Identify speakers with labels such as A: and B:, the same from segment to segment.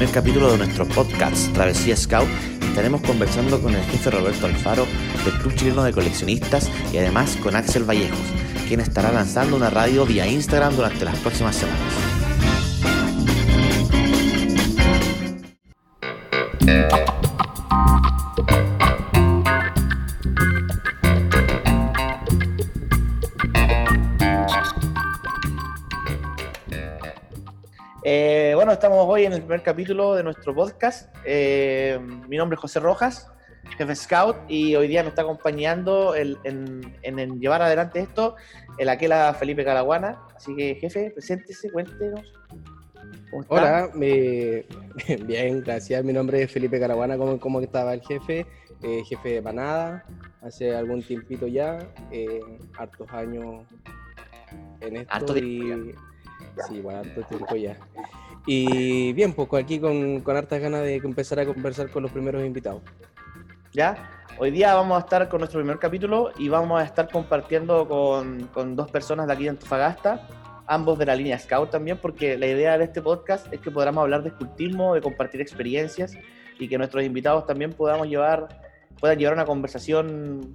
A: primer capítulo de nuestro podcast Travesía Scout estaremos conversando con el jefe Roberto Alfaro del Club Chileno de Coleccionistas y además con Axel Vallejos, quien estará lanzando una radio vía Instagram durante las próximas semanas. Estamos hoy en el primer capítulo de nuestro podcast. Eh, mi nombre es José Rojas, jefe Scout, y hoy día nos está acompañando en, llevar adelante esto el Aquela Felipe Calaguana. Así que, jefe, preséntese, cuéntenos.
B: Hola, bien, gracias. Mi nombre es Felipe Calaguana, ¿cómo, estaba el jefe? Eh, jefe de Panada, hace algún tiempito ya, hartos años en esto. y, Sí, bueno, harto tiempo ya. Y bien, pues aquí con, con hartas ganas de empezar a conversar con los primeros invitados.
A: ¿Ya? Hoy día vamos a estar con nuestro primer capítulo y vamos a estar compartiendo con, con dos personas de aquí de Antofagasta, ambos de la línea Scout también, porque la idea de este podcast es que podamos hablar de escultismo, de compartir experiencias y que nuestros invitados también podamos llevar, puedan llevar una conversación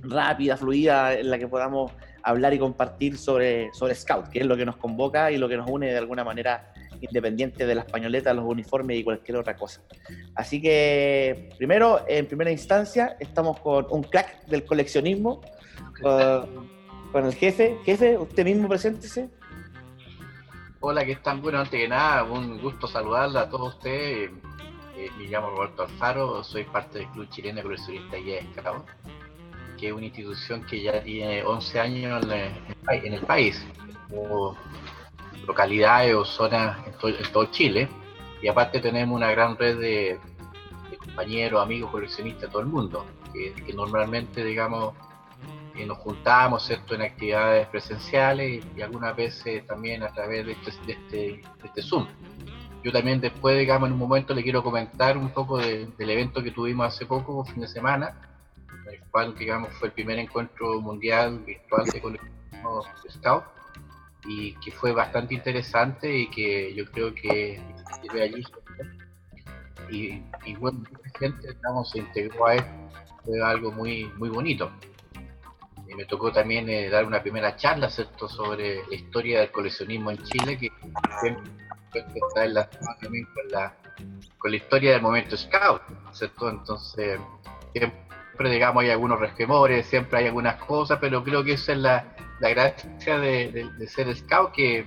A: rápida, fluida, en la que podamos hablar y compartir sobre, sobre Scout, que es lo que nos convoca y lo que nos une de alguna manera independiente de las pañoletas, los uniformes y cualquier otra cosa. Así que, primero, en primera instancia, estamos con un crack del coleccionismo, con, el jefe. Jefe, usted mismo preséntese.
C: Hola, ¿qué están? Bueno, antes que nada, un gusto saludarla a todos ustedes. Eh, me llamo Roberto Alfaro, soy parte del Club Chileno de Coleccionistas y Esclavos que es una institución que ya tiene 11 años en, el país, o localidades o zonas en todo, Chile, y aparte tenemos una gran red de, compañeros, amigos, coleccionistas de todo el mundo, que, normalmente, digamos, eh, nos juntamos ¿cierto? en actividades presenciales y, algunas veces también a través de este, de este, de este Zoom. Yo también después, digamos, en un momento le quiero comentar un poco del evento que tuvimos hace poco, fin de semana, el cual digamos fue el primer encuentro mundial virtual de coleccionismo Scout y que fue bastante interesante y que yo creo que sirve allí y, y bueno mucha gente digamos, se integró a esto fue algo muy muy bonito y me tocó también eh, dar una primera charla ¿cierto? sobre la historia del coleccionismo en Chile que siempre está enlazada también con la con la historia del momento scout ¿cierto? entonces siempre digamos, hay algunos resquemores, siempre hay algunas cosas, pero creo que esa es la, la gracia de, ser scout, que,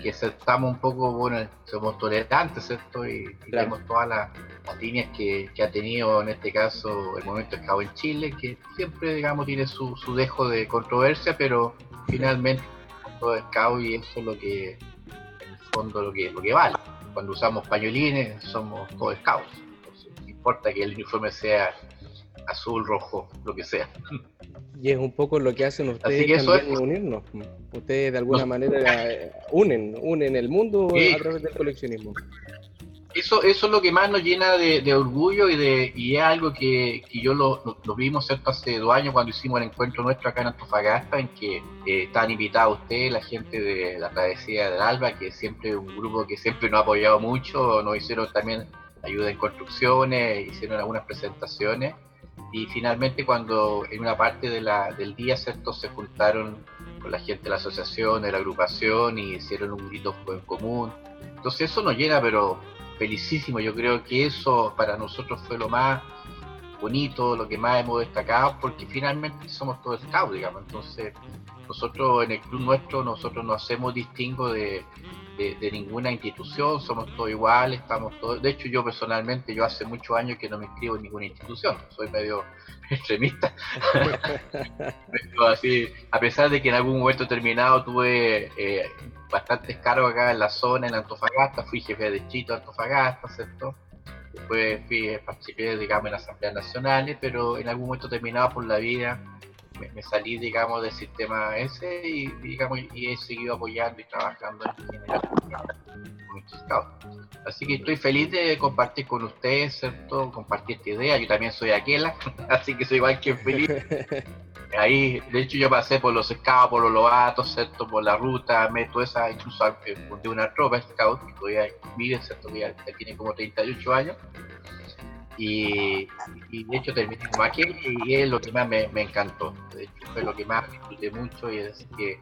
C: que estamos un poco, bueno, somos tolerantes, ¿cierto? Y, tenemos todas las, líneas que, que, ha tenido en este caso el momento scout en Chile, que siempre, digamos, tiene su, su dejo de controversia, pero finalmente todo scout y eso es lo que, en el fondo, lo que, lo que vale. Cuando usamos pañolines, somos todos scouts. no importa que el uniforme sea azul, rojo, lo que sea.
B: Y es un poco lo que hacen ustedes también unirnos. Ustedes de alguna manera unen, unen el mundo a través del coleccionismo.
C: Eso, eso es lo que más nos llena de, orgullo y de y es algo que, yo lo, vimos ¿cierto? hace dos años cuando hicimos el encuentro nuestro acá en Antofagasta, en que eh, estaban invitados ustedes, la gente de la travesía del Alba, que siempre un grupo que siempre nos ha apoyado mucho, nos hicieron también ayuda en construcciones, hicieron algunas presentaciones y finalmente cuando en una parte del día ¿cierto? se juntaron con la gente de la asociación, de la agrupación y hicieron un grito en común. Entonces eso nos llena pero felicísimo, yo creo que eso para nosotros fue lo más bonito, lo que más hemos destacado, porque finalmente somos todos scouts, digamos. Entonces, nosotros en el club nuestro, nosotros no hacemos distingo de, de, ninguna institución, somos todos iguales, estamos todos. De hecho, yo personalmente, yo hace muchos años que no me inscribo en ninguna institución, soy medio extremista. así, a pesar de que en algún momento terminado tuve eh, bastantes cargos acá en la zona, en Antofagasta, fui jefe de Chito Antofagasta, ¿cierto? Después fui, participé, digamos, en asambleas nacionales, pero en algún momento terminado por la vida me, salí, digamos, del sistema ese y, digamos, y he seguido apoyando y trabajando en general Así que estoy feliz de compartir con ustedes, ¿cierto? Compartir esta idea. Yo también soy aquela, así que soy igual que feliz. ahí, de hecho, yo pasé por los scouts, por los lobatos, ¿cierto? Por la ruta, meto esa, incluso de una tropa scout que todavía vive, ¿cierto? Que ya tiene como 38 años. Y, de hecho terminé como aquel y es lo que más me, encantó. De hecho, fue lo que más disfruté mucho y es que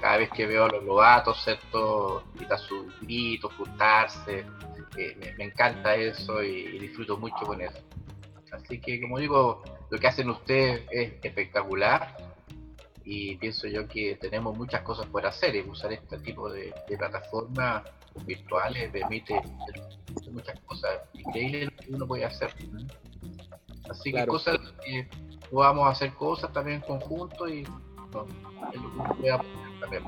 C: cada vez que veo a los lobatos, ¿cierto? Quitar sus gritos, juntarse, eh, me, encanta eso y disfruto mucho con eso. Así que, como digo, lo que hacen ustedes es espectacular y pienso yo que tenemos muchas cosas por hacer y usar este tipo de, plataformas virtuales permite muchas cosas increíbles que uno puede hacer. Así que cosas que podamos hacer cosas también en conjunto y es lo que uno puede también.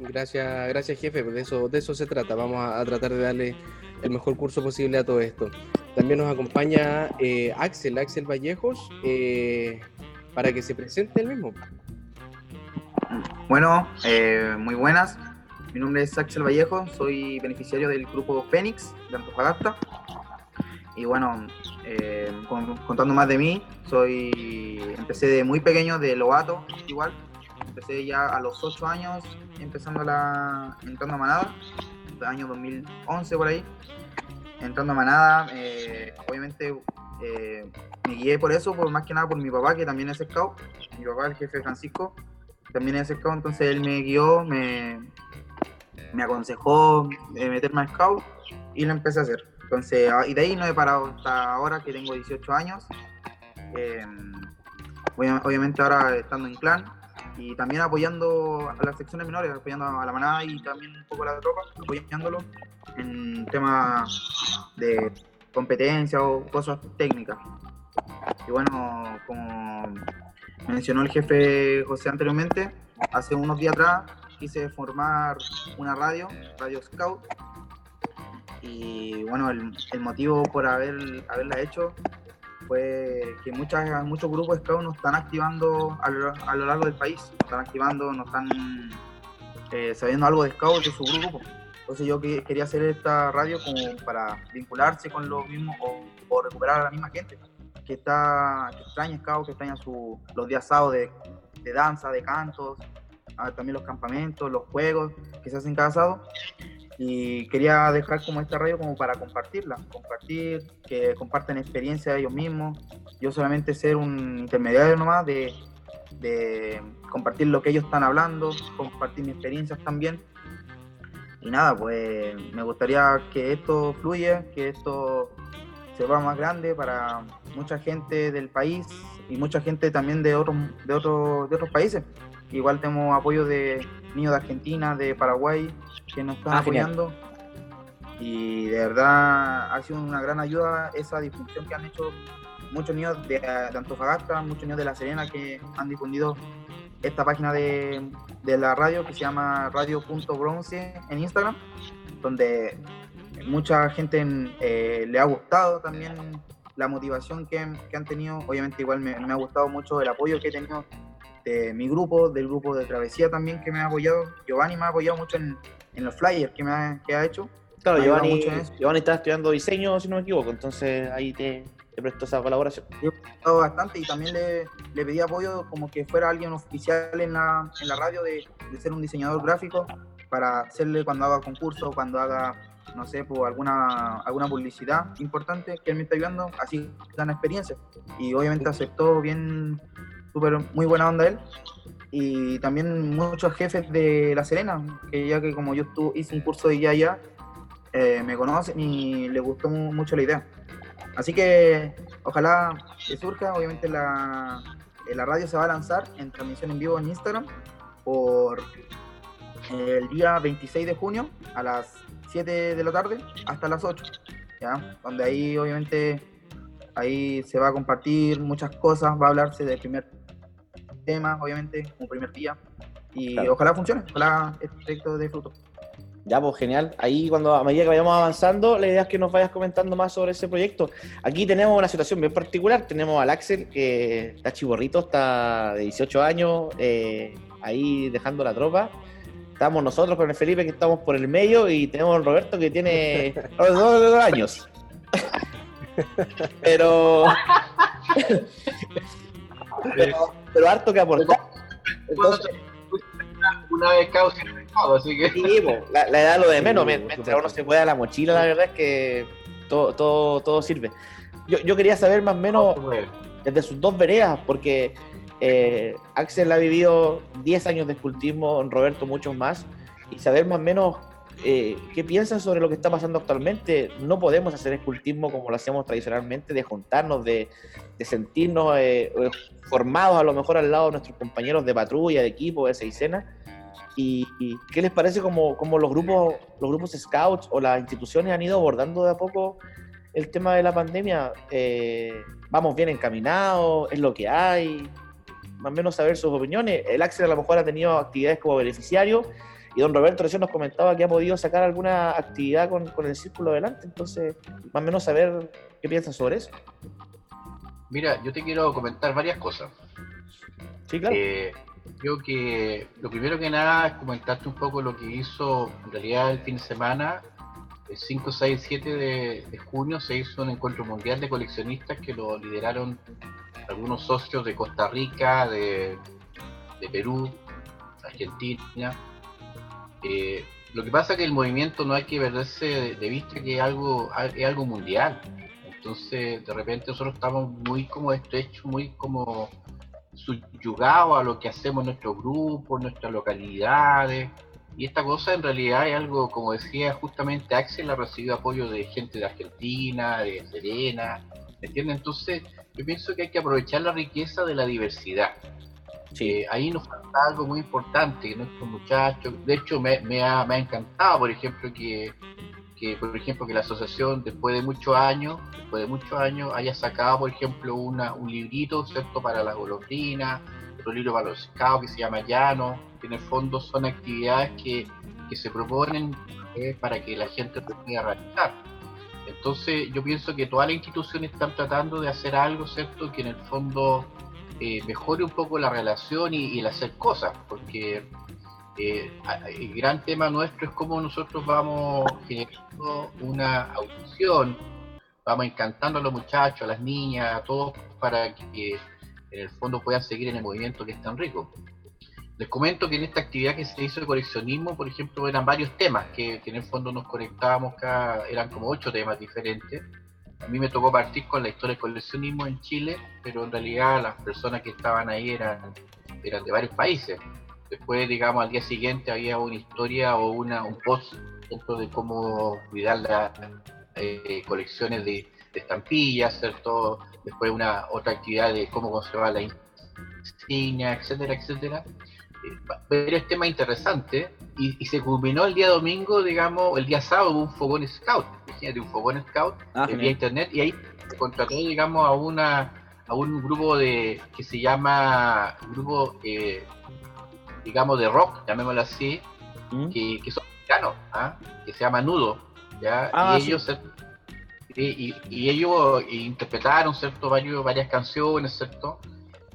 B: Gracias, gracias jefe, de eso, de eso se trata. Vamos a tratar de darle el mejor curso posible a todo esto. También nos acompaña eh, Axel, Axel Vallejos, eh, para que se presente el mismo.
D: Bueno, eh, muy buenas. Mi nombre es Axel Vallejo, soy beneficiario del grupo Fénix de Antofagasta. Y bueno, contando más de mí, soy empecé de muy pequeño, de Lobato, igual. Empecé ya a los 8 años, empezando la, entrando a manada año 2011 por ahí, entrando a manada, eh, obviamente eh, me guié por eso, por más que nada por mi papá, que también es scout, mi papá, el jefe Francisco, también es scout, entonces él me guió, me, me aconsejó de meterme a scout y lo empecé a hacer. Entonces, ah, y de ahí no he parado hasta ahora que tengo 18 años. Eh, obviamente ahora estando en clan, y también apoyando a las secciones menores, apoyando a la manada y también un poco a la tropa, apoyándolo en temas de competencia o cosas técnicas. Y bueno, como mencionó el jefe José anteriormente, hace unos días atrás quise formar una radio, Radio Scout. Y bueno, el, motivo por haber, haberla hecho fue que muchas, muchos grupos Scout nos están activando a lo, a lo, largo del país, nos están activando, nos están eh, sabiendo algo de Scout de su grupo. Entonces yo quería hacer esta radio como para vincularse con lo mismo o, recuperar a la misma gente que está que extraña Scout, que extraña su, los días sábados de, de danza, de cantos, ah, también los campamentos, los juegos que se hacen cada sábado y quería dejar como esta radio como para compartirla, compartir, que comparten experiencia ellos mismos, yo solamente ser un intermediario nomás de, de compartir lo que ellos están hablando, compartir mis experiencias también. Y nada, pues me gustaría que esto fluya, que esto se vea más grande para mucha gente del país y mucha gente también de otros, de otros, de otros países. Igual tenemos apoyo de niños de Argentina, de Paraguay, que nos están ah, apoyando. Y de verdad ha sido una gran ayuda esa difusión que han hecho muchos niños de, Antofagasta, muchos niños de La Serena que han difundido esta página de, la radio que se llama radio.bronce en Instagram, donde mucha gente eh, le ha gustado también la motivación que, han tenido. Obviamente igual me, me, ha gustado mucho el apoyo que he tenido de mi grupo, del grupo de Travesía también que me ha apoyado. Giovanni me ha apoyado mucho en, en los flyers que, me ha, que ha hecho.
A: Claro, Giovanni, Giovanni está estudiando diseño, si no me equivoco, entonces ahí te, te presto esa colaboración.
D: Yo he bastante y también le, le, pedí apoyo como que fuera alguien oficial en la, en la radio de, de, ser un diseñador gráfico para hacerle cuando haga concurso, cuando haga, no sé, pues alguna, alguna publicidad importante que él me está ayudando, así gana experiencia. Y obviamente aceptó bien muy buena onda él. Y también muchos jefes de La Serena, que ya que como yo hice un curso de ya eh, me conocen y les gustó mucho la idea. Así que ojalá que surja, obviamente la, la radio se va a lanzar en transmisión en vivo en Instagram por el día 26 de junio a las 7 de la tarde hasta las 8, ¿ya? donde ahí obviamente ahí se va a compartir muchas cosas, va a hablarse del primer temas, obviamente, como primer día. Y ojalá funcione, ojalá este proyecto de fruto.
A: Ya, pues genial. Ahí cuando a medida que vayamos avanzando, la idea es que nos vayas comentando más sobre ese proyecto. Aquí tenemos una situación bien particular. Tenemos al Axel, que está chiborrito, está de 18 años, eh, ahí dejando la tropa. Estamos nosotros con el Felipe, que estamos por el medio, y tenemos al Roberto, que tiene dos, años. Pero... pero harto que aportar. Entonces,
C: una vez causa así que.
A: Sí, la, edad lo de menos, mientras uno se pueda la mochila, la verdad es que todo, todo, todo sirve. Yo, yo quería saber más o menos desde sus dos veredas, porque eh, Axel ha vivido 10 años de escultismo, Roberto muchos más, y saber más o menos eh, qué piensan sobre lo que está pasando actualmente. No podemos hacer escultismo como lo hacíamos tradicionalmente, de juntarnos, de, de sentirnos eh, formados a lo mejor al lado de nuestros compañeros de patrulla, de equipo, de seisena. ¿Y, y qué les parece como, como, los grupos los grupos scouts o las instituciones han ido abordando de a poco el tema de la pandemia? ¿Vamos bien encaminados? ¿Es lo que hay? más o menos saber sus opiniones. El Axel a lo mejor ha tenido actividades como beneficiario y don Roberto recién nos comentaba que ha podido sacar alguna actividad con, con el círculo adelante, entonces más o menos saber qué piensan sobre eso.
C: Mira, yo te quiero comentar varias cosas.
A: Sí, claro.
C: Eh, creo que lo primero que nada es comentarte un poco lo que hizo en realidad el fin de semana, el 5, 6, 7 de, de junio se hizo un encuentro mundial de coleccionistas que lo lideraron algunos socios de Costa Rica, de, Perú, Argentina. Eh, lo que pasa es que el movimiento no hay que perderse de, vista que es algo, es algo mundial. Entonces, de repente nosotros estamos muy como estrechos, muy como subyugados a lo que hacemos en nuestro grupo, en nuestras localidades. Y esta cosa en realidad es algo, como decía justamente Axel, ha recibido apoyo de gente de Argentina, de Serena, ¿me entiendes? Entonces, yo pienso que hay que aprovechar la riqueza de la diversidad. Sí. Eh, ahí nos falta algo muy importante, que nuestros muchachos, de hecho me, me, ha, me ha, encantado, por ejemplo, que, que, por ejemplo, que la asociación después de muchos años, después de muchos años, haya sacado, por ejemplo, una, un librito, ¿cierto?, para la golondrina, otro libro para los scouts que se llama Llano, que en el fondo son actividades que, que se proponen eh, para que la gente pueda realizar entonces yo pienso que todas las instituciones están tratando de hacer algo, ¿cierto? Que en el fondo eh, mejore un poco la relación y, el hacer cosas, porque eh, el gran tema nuestro es cómo nosotros vamos generando una audición, vamos encantando a los muchachos, a las niñas, a todos, para que en el fondo puedan seguir en el movimiento que es tan rico. Les comento que en esta actividad que se hizo de coleccionismo, por ejemplo, eran varios temas que, en el fondo nos conectábamos, cada, eran como ocho temas diferentes. A mí me tocó partir con la historia del coleccionismo en Chile, pero en realidad las personas que estaban ahí eran, eran de varios países. Después, digamos, al día siguiente había una historia o una, un post dentro de cómo cuidar las eh, colecciones de, de, estampillas, ¿cierto? Después una otra actividad de cómo conservar la insignia, etcétera, etcétera varios temas interesantes y, y, se culminó el día domingo, digamos, el día sábado hubo un fogón scout, de un fogón scout ah, vía internet y ahí se contrató, digamos, a una a un grupo de que se llama grupo eh, digamos de rock, llamémoslo así, mm. que, que, son mexicanos, ¿ah? que se llama Nudo, ¿ya? Ah, y ellos y, y, ellos interpretaron cierto varios varias canciones, ¿cierto?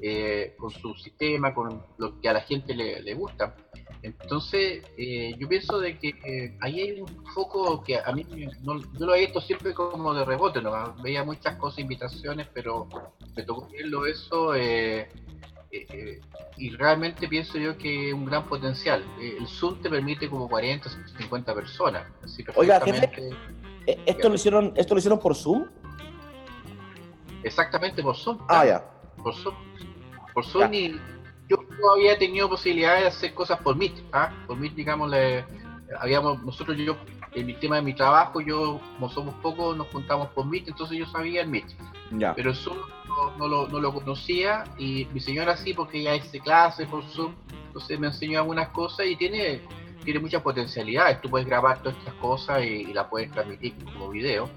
C: Eh, con su sistema, con lo que a la gente le, gusta. Entonces, eh, yo pienso de que eh, ahí hay un foco que a mí, no, yo lo he visto siempre como de rebote, ¿no? veía muchas cosas, invitaciones, pero me tocó verlo eso y realmente pienso yo que es un gran potencial. el Zoom te permite como 40, 50 personas.
A: Oiga, jefe, ¿esto lo, hicieron, ¿esto lo hicieron por Zoom?
C: Exactamente, por Zoom.
A: Ah, ya.
C: Por Zoom. Por Sony, yo no había tenido posibilidad de hacer cosas por Meet, ¿ah? Por Meet, digamos, le, habíamos, nosotros, yo, en mi tema de mi trabajo, yo, como somos pocos, nos juntamos por Meet, entonces yo sabía el Meet. Ya. Pero Zoom no, lo, no, lo, conocía y mi señora sí, porque ella hace clase por Zoom, entonces me enseñó algunas cosas y tiene, tiene muchas potencialidades. Tú puedes grabar todas estas cosas y, y las puedes transmitir como video.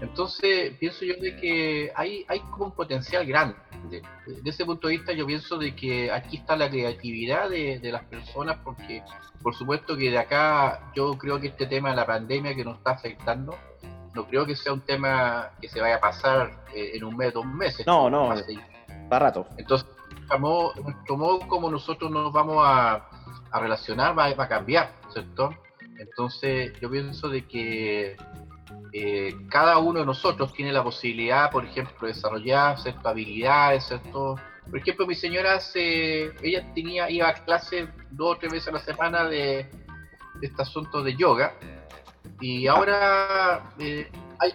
C: Entonces, pienso yo de que hay, hay como un potencial grande. De, ese punto de vista, yo pienso de que aquí está la creatividad de, las personas, porque por supuesto que de acá yo creo que este tema de la pandemia que nos está afectando, no creo que sea un tema que se vaya a pasar eh, en un mes, dos meses.
A: No, no, para rato.
C: Entonces, nuestro modo como nosotros nos vamos a, relacionar va, va a cambiar, ¿cierto? Entonces, yo pienso de que eh, cada uno de nosotros tiene la posibilidad, por ejemplo, de desarrollar ciertas habilidades, Por ejemplo, mi señora se, ella tenía, iba a clase dos o tres veces a la semana de, este asunto de yoga y ahora eh,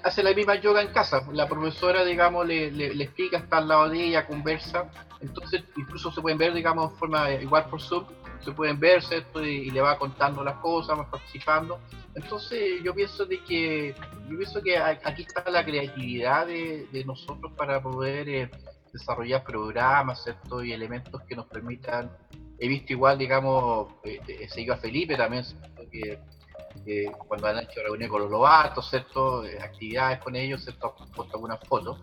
C: hace la misma yoga en casa. La profesora, digamos, le, le, explica, está al lado de ella, conversa. Entonces, incluso se pueden ver, digamos, de forma igual por Zoom, se pueden ver, ¿cierto? Y, le va contando las cosas, va participando. Entonces, yo pienso de que, yo pienso que aquí está la creatividad de, de nosotros para poder eh, desarrollar programas, ¿cierto? Y elementos que nos permitan. He visto igual, digamos, eh, eh se iba Felipe también, que cuando han hecho reuniones con los lobatos, ¿cierto? Eh, actividades con ellos, ¿cierto? Han puesto algunas fotos.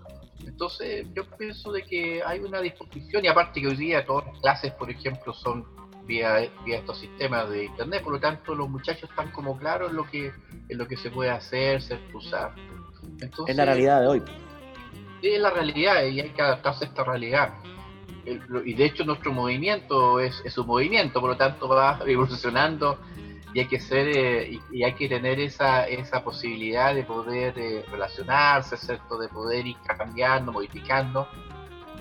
C: Entonces, yo pienso de que hay una disposición, y aparte que hoy día todas las clases, por ejemplo, son vía, vía estos sistemas de internet, por lo tanto los muchachos están como claros en lo que, en lo que se puede hacer, se usar.
A: es la realidad de hoy.
C: Sí, es la realidad y hay que adaptarse a esta realidad. y de hecho nuestro movimiento es, es un movimiento, por lo tanto va evolucionando y hay que ser eh, y, hay que tener esa, esa posibilidad de poder eh, relacionarse, ¿cierto? de poder ir cambiando, modificando.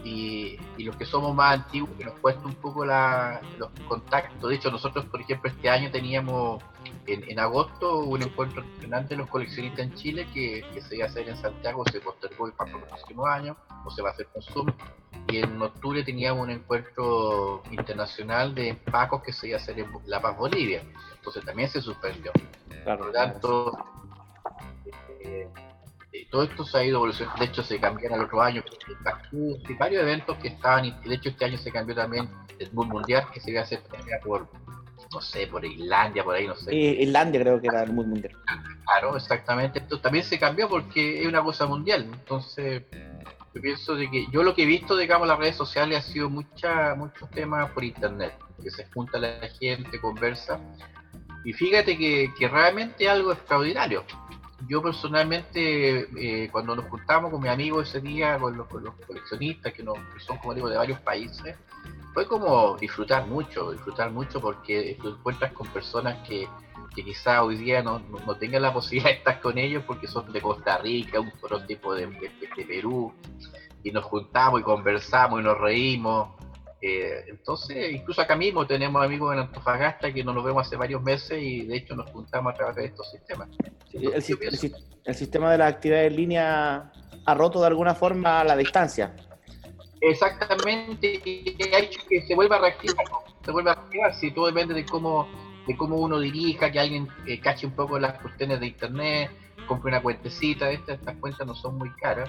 C: Y, y, los que somos más antiguos, que nos cuesta un poco la, los contactos. De hecho, nosotros, por ejemplo, este año teníamos en, en agosto un encuentro nacional de los coleccionistas en Chile que, que, se iba a hacer en Santiago, se postergó para los próximos años, o se va a hacer con Zoom y en octubre teníamos un encuentro internacional de empacos que se iba a hacer en La Paz, Bolivia. Entonces también se suspendió. Por lo tanto, eh, eh, todo esto se ha ido evolucionando. De hecho, se cambiaron el otro año y varios eventos que estaban. Y de hecho, este año se cambió también el Moon Mundial que se iba a hacer por, no sé, por Islandia, por ahí, no sé.
A: Islandia creo que era el Moon Mundial.
C: Claro, exactamente. Esto también se cambió porque es una cosa mundial. Entonces yo pienso de que yo lo que he visto, digamos, en las redes sociales ha sido mucha, muchos temas por internet, que se junta la gente, conversa, y fíjate que, que realmente es algo extraordinario. Yo personalmente, eh, cuando nos juntamos con mi amigo ese día, con los, coleccionistas, que, son, como digo, de varios países, fue como disfrutar mucho, disfrutar mucho porque te encuentras con personas que, que quizá hoy día no, no, tengan la posibilidad de estar con ellos porque son de Costa Rica, un otro tipo de, de, Perú, y nos juntamos y conversamos y nos reímos. Eh, entonces, incluso acá mismo tenemos amigos en Antofagasta que no nos vemos hace varios meses y de hecho nos juntamos a través de estos sistemas.
A: el, sistema de la actividad en línea ha roto de alguna forma la distancia.
C: Exactamente, y ha hecho que se vuelva a reactivar, se vuelva a reactivar, si todo depende de cómo de cómo uno dirija, que alguien eh, cache un poco las cuestiones de internet, compre una cuentecita, estas, estas cuentas no son muy caras.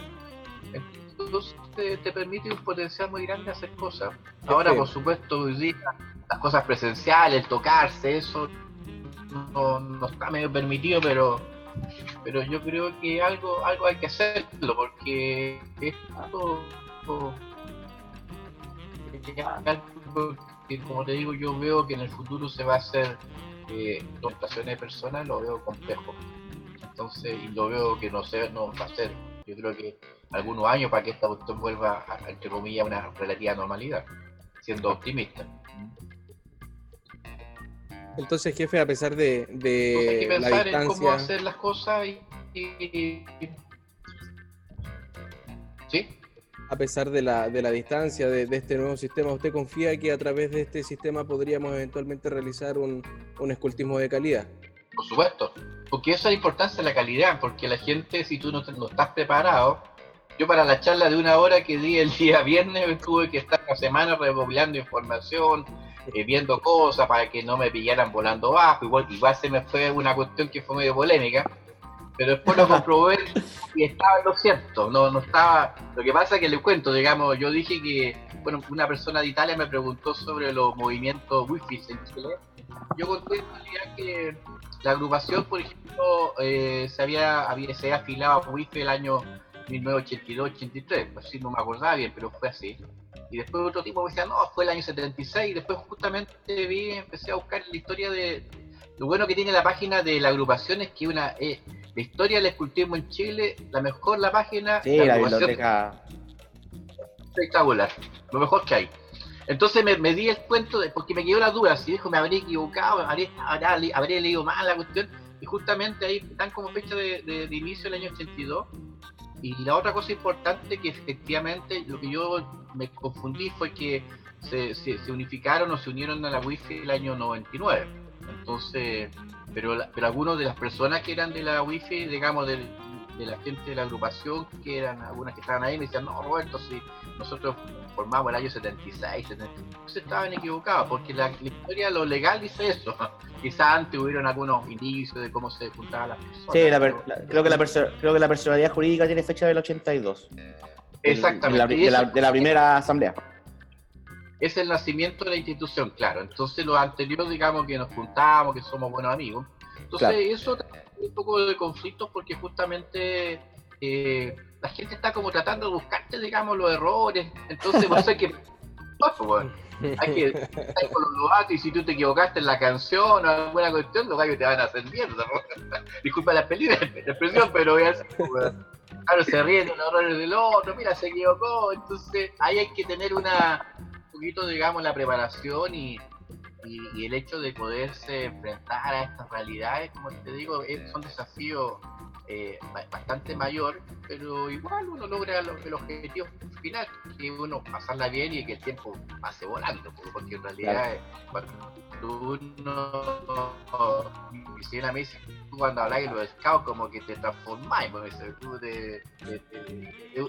C: Entonces te, permite un potencial muy grande hacer cosas. Ahora, por supuesto, las cosas presenciales, el tocarse, eso no, está medio permitido, pero pero yo creo que algo algo hay que hacerlo porque es algo, como te digo, yo veo que en el futuro se va a hacer eh, de personas, lo veo complejo. Entonces, y lo veo que no, sé, no va a ser, yo creo que algunos años para que esta cuestión vuelva, a, entre comillas, a una relativa normalidad, siendo optimista.
B: Entonces, jefe, a pesar de, de
C: hay que pensar en cómo hacer las cosas y... ¿Sí?
B: a pesar de la, de la distancia de, este nuevo sistema, ¿usted confía que a través de este sistema podríamos eventualmente realizar un, un escultismo de calidad?
C: Por supuesto, porque eso es la importancia de la calidad, porque la gente, si tú no, no estás preparado, yo para la charla de una hora que di el día viernes tuve que estar una semana repoblando información, eh, viendo cosas para que no me pillaran volando bajo, igual, igual se me fue una cuestión que fue medio polémica, pero después lo comprobé y estaba en lo cierto, no, no estaba, lo que pasa es que le cuento, digamos, yo dije que, bueno, una persona de Italia me preguntó sobre los movimientos wifi en Chile, yo conté en realidad que la agrupación, por ejemplo, eh, se había, había se afilado a wifi el año 1982-83, pues sí, no me acordaba bien, pero fue así. Y después otro tipo me decía, no, fue el año 76, y después justamente vi, empecé a buscar la historia de... Lo bueno que tiene la página de la agrupación es que una... Eh, la historia del escultismo en Chile, la mejor la página.
A: Sí, la, biblioteca.
C: Espectacular, lo mejor que hay. Entonces me, di el cuento, de, porque me quedó la duda, si dijo me habré equivocado, habré, habré, leído mal la cuestión, y justamente ahí, tan como fecha de, inicio del año 82, Y la otra cosa importante que efectivamente lo que yo me confundí fue que se, se, unificaron o se unieron a la Wi-Fi el año 99. Entonces, pero, pero algunas de las personas que eran de la Wi-Fi, digamos, del, de la gente de la agrupación, que eran algunas que estaban ahí, me decían, no, Roberto, si nosotros formamos el año 76, 76. estaban equivocados, porque la, historia, lo legal dice eso. Quizás antes hubieron algunos indicios de cómo se juntaban las personas.
A: Sí, creo, que la creo que la personalidad jurídica tiene fecha del 82.
C: Exactamente.
A: De la, de la primera asamblea
C: es el nacimiento de la institución, claro. Entonces, lo anterior, digamos, que nos juntamos, que somos buenos amigos. Entonces, eso un poco de conflictos porque justamente eh, la gente está como tratando de buscarte, digamos, los errores. Entonces, no sé qué. Hay que estar con los datos y si tú te equivocaste en la canción o alguna cuestión, los gallos te van a hacer mierda. Disculpa la, expresión, pero voy a Claro, se ríen de los errores del otro, mira, se equivocó. Entonces, ahí hay que tener una un poquito, digamos, la preparación y, y, el hecho de poderse enfrentar a estas realidades, como te digo, es, son desafíos eh, bastante mayor, pero igual uno logra el objetivo final, que uno pasarla bien y que el tiempo pase volando, porque en realidad cuando uno quisiera me dice, tú cuando hablas de los scouts como que te transformáis,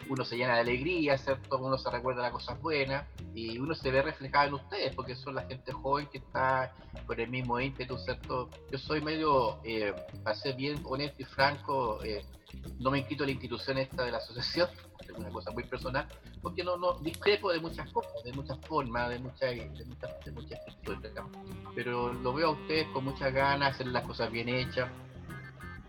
C: uno se llena de alegría, ¿cierto? uno se recuerda las cosas buenas y uno se ve reflejado en ustedes, porque son la gente joven que está con el mismo ímpetu, ¿cierto? Yo soy medio, eh, para ser bien honesto y franco, eh, no me quito la institución esta de la asociación, es una cosa muy personal, porque no, discrepo de muchas cosas, de muchas formas, de muchas, de muchas, de pero lo veo a ustedes con muchas ganas, hacer las cosas bien hechas,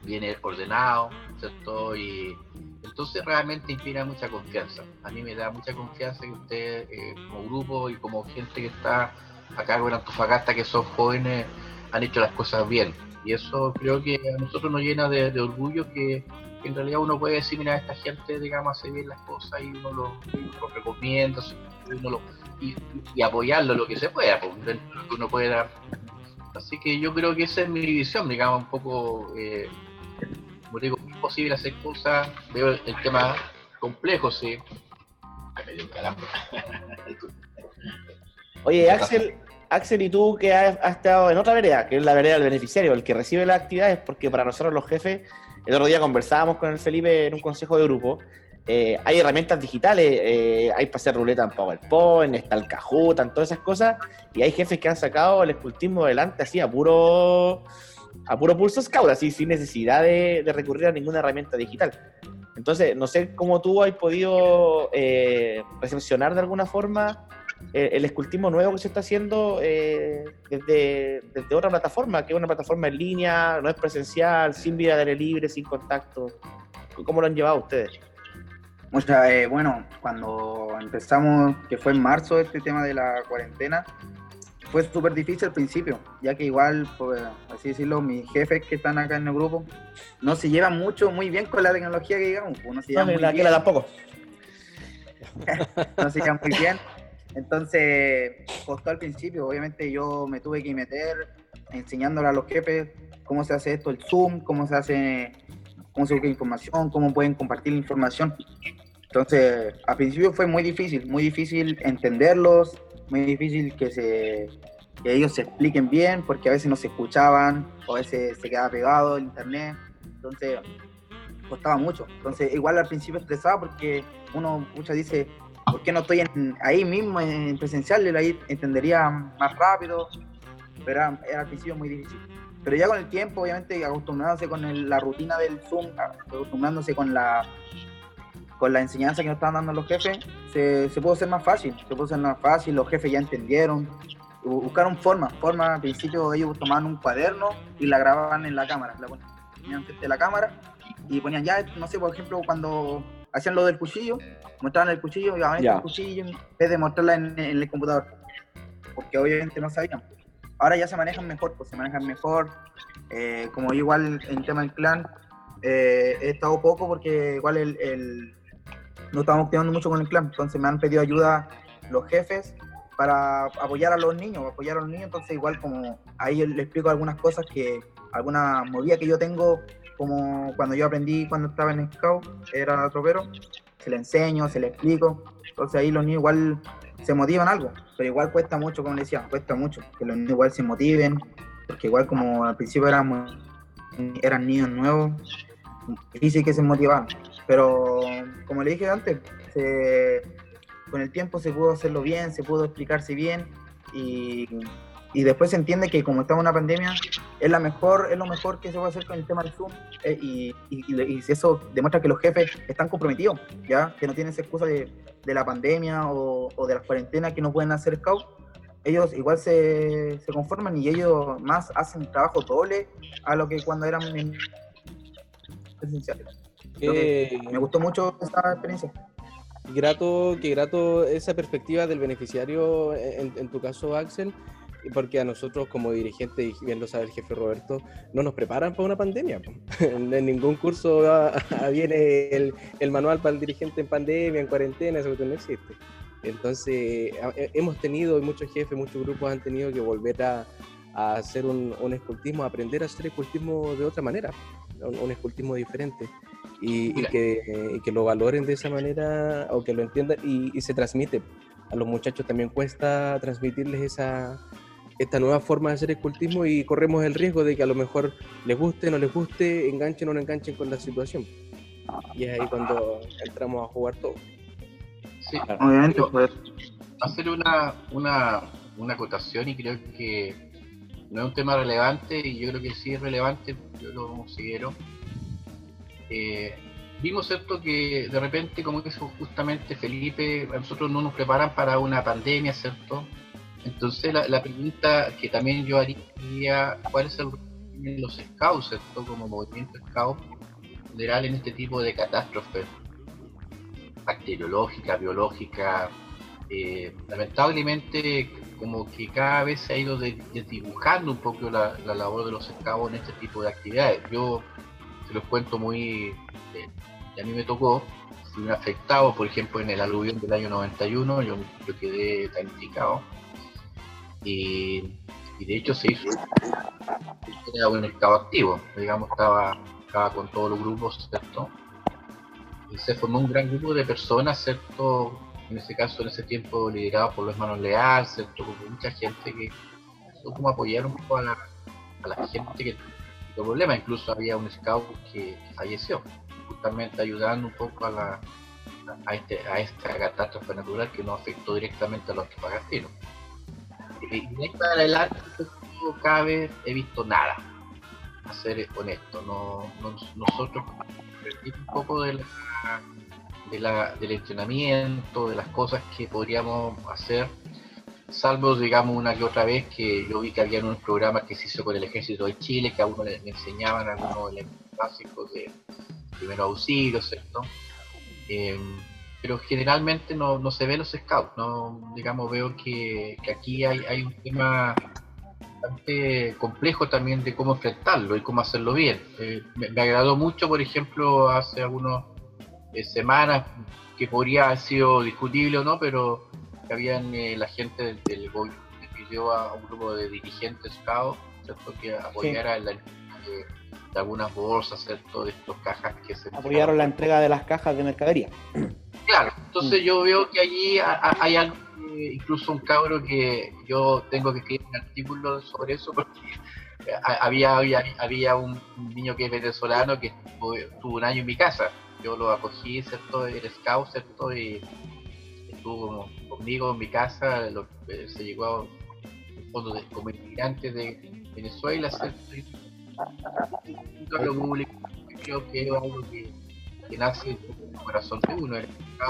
C: bien ordenado, ¿cierto? Y entonces realmente inspira mucha confianza. A mí me da mucha confianza que ustedes eh, como grupo y como gente que está acá con Antofagasta, que son jóvenes, han hecho las cosas bien. Y eso creo que a nosotros nos llena de, orgullo que, en realidad uno puede decir, mira, esta gente, digamos, hace bien las cosas y uno lo, recomienda y, apoyarlo lo que se pueda, pues, lo que uno pueda. Así que yo creo que esa es mi visión, digamos, un poco, eh, como digo, es posible hacer cosas, veo el, tema complejo, sí.
A: Oye, Axel, Axel, y tú que has, estado en otra vereda, que es la vereda del beneficiario, el que recibe las actividades, porque para nosotros los jefes, el otro día conversábamos con el Felipe en un consejo de grupo, eh, hay herramientas digitales, eh, hay para hacer ruleta en PowerPoint, está el Kahoot, todas esas cosas, y hay jefes que han sacado el escultismo adelante así a puro, a puro pulso scout, así sin necesidad de, recurrir a ninguna herramienta digital. Entonces, no sé cómo tú has podido eh, recepcionar de alguna forma eh, el escultismo nuevo que se está haciendo eh, desde, desde, otra plataforma, que es una plataforma en línea, no es presencial, sin vida de aire libre, sin contacto. ¿Cómo lo han llevado ustedes?
D: O sea, eh, bueno, cuando empezamos, que fue en marzo este tema de la cuarentena, fue súper difícil al principio, ya que igual, por así decirlo, mis jefes que están acá en el grupo no se llevan mucho, muy bien con la tecnología que digamos. Pues, no se llevan
A: muy bien. tampoco.
D: no se llevan muy bien. Entonces, costó al principio, obviamente yo me tuve que meter enseñándole a los jefes cómo se hace esto, el Zoom, cómo se hace, cómo se busca información, cómo pueden compartir la información. Entonces, al principio fue muy difícil, muy difícil entenderlos, muy difícil que, se, que ellos se expliquen bien, porque a veces no se escuchaban, o a veces se quedaba pegado el internet. Entonces, costaba mucho. Entonces, igual al principio estresaba porque uno muchas dice, ¿por qué no estoy ahí mismo en presencial? Ahí entendería más rápido, pero era, al principio muy difícil. Pero ya con el tiempo, obviamente, acostumbrándose con la rutina del Zoom, acostumbrándose con la con la enseñanza que nos estaban dando los jefes, se, se pudo hacer más fácil, se pudo hacer más fácil, los jefes ya entendieron, buscaron formas, formas, al principio ellos tomaban un cuaderno y la grababan en la cámara, la ponían frente a la cámara y ponían ya, no sé, por ejemplo, cuando hacían lo del cuchillo, mostraban el cuchillo y el cuchillo en vez de mostrarla en, el computador. Porque obviamente no sabían. Ahora ya se manejan mejor, pues se manejan mejor. Eh, como yo igual en el tema del clan, eh, he estado poco porque igual el, no estamos quedando mucho con el clan. Entonces me han pedido ayuda los jefes para apoyar a los niños, apoyar a los niños. Entonces igual como ahí les explico algunas cosas que, alguna movida que yo tengo como cuando yo aprendí cuando estaba en Scout, era tropero, se le enseño, se le explico. Entonces ahí los niños igual se motivan algo, pero igual cuesta mucho, como le decía, cuesta mucho que los niños igual se motiven, porque igual como al principio éramos, eran niños nuevos, difícil que se motivaban. Pero como le dije antes, con el tiempo se pudo hacerlo bien, se pudo explicarse bien y, y, después se entiende que como estamos en una pandemia, es, la mejor, es lo mejor que se puede hacer con el tema del Zoom eh, y, y, eso demuestra que los jefes están comprometidos, ya que no tienen esa excusa de, de la pandemia o, o, de las cuarentenas que no pueden hacer scout. Ellos igual se, se conforman y ellos más hacen trabajo doble a lo que cuando eran presenciales. Eh, me gustó mucho esa experiencia.
B: Grato, que grato esa perspectiva del beneficiario, en, tu caso, Axel, porque a nosotros como dirigentes, y bien lo sabe el jefe Roberto, no nos preparan para una pandemia. en, ningún curso viene el, el, manual para el dirigente en pandemia, en cuarentena, eso no existe. Entonces, hemos tenido, y muchos jefes, muchos grupos han tenido que volver a, a hacer un, un, escultismo, a aprender a hacer escultismo de otra manera, un, escultismo diferente. Y, que, que, lo valoren de esa manera o que lo entiendan y, se transmite. A los muchachos también cuesta transmitirles esa, esta nueva forma de hacer escultismo y corremos el riesgo de que a lo mejor les guste, no les guste, enganchen o no enganchen con la situación. Y es ahí cuando entramos a jugar todo.
C: Sí, obviamente. Pues. Hacer una, una, una acotación y creo que no es un tema relevante y yo creo que sí es relevante, yo lo considero. Eh, vimos cierto que de repente, como dijo justamente Felipe, a nosotros no nos preparan para una pandemia, ¿cierto? Entonces la, pregunta que también yo haría, ¿cuál es el de los scouts, ¿cierto? Como movimiento scout general en este tipo de catástrofes bacteriológica, biológica. Eh, lamentablemente como que cada vez se ha ido desdibujando un poco la, labor de los esclavos en este tipo de actividades. Yo se los cuento muy, eh, a mí me tocó, fui afectado, por ejemplo, en el aluvión del año 91, yo, yo quedé damnificado. Y, de hecho se hizo era un esclavo activo, digamos, estaba, estaba con todos los grupos, ¿cierto? Y se formó un gran grupo de personas, ¿cierto? en ese caso, en ese tiempo liderado por los hermanos Leal, ¿cierto? mucha gente que como apoyar un poco a la, a la gente que tuvo problemas, incluso había un scout que, falleció, justamente ayudando un poco a la a, este, a esta catástrofe natural que no afectó directamente a los pagastinos. Y de ahí para adelante, vez he visto nada, a ser honesto. No, no, nosotros un poco de la del entrenamiento, de las cosas que podríamos hacer, salvo, digamos, una que otra vez que yo vi que había unos programas que se hizo con el Ejército de Chile, que a uno le, enseñaban algunos elementos básicos de primero auxilio, ¿cierto? Eh, pero generalmente no, se ve los scouts, ¿no? Digamos, veo que, aquí hay, un tema bastante complejo también de cómo enfrentarlo y cómo hacerlo bien. Eh, me, me, agradó mucho, por ejemplo, hace algunos semanas que podría haber sido discutible o no, pero que habían eh, la gente del, del gobierno pidió a un grupo de dirigentes SCAO que apoyara la entrega de, algunas bolsas, ¿cierto? de estas cajas que se
A: apoyaron la entrega de las cajas de mercadería.
C: Claro, entonces mm. yo veo que allí hay algo, incluso un cabro que yo tengo que escribir un artículo sobre eso porque había, había, había un niño que es venezolano que estuvo un año en mi casa yo lo acogí, ¿cierto? Era scout, ¿cierto? Y estuvo conmigo en mi casa, eh, se llegó a fondo de, como inmigrante de Venezuela, ¿cierto? lo creo que es algo que, nace en el corazón de uno, el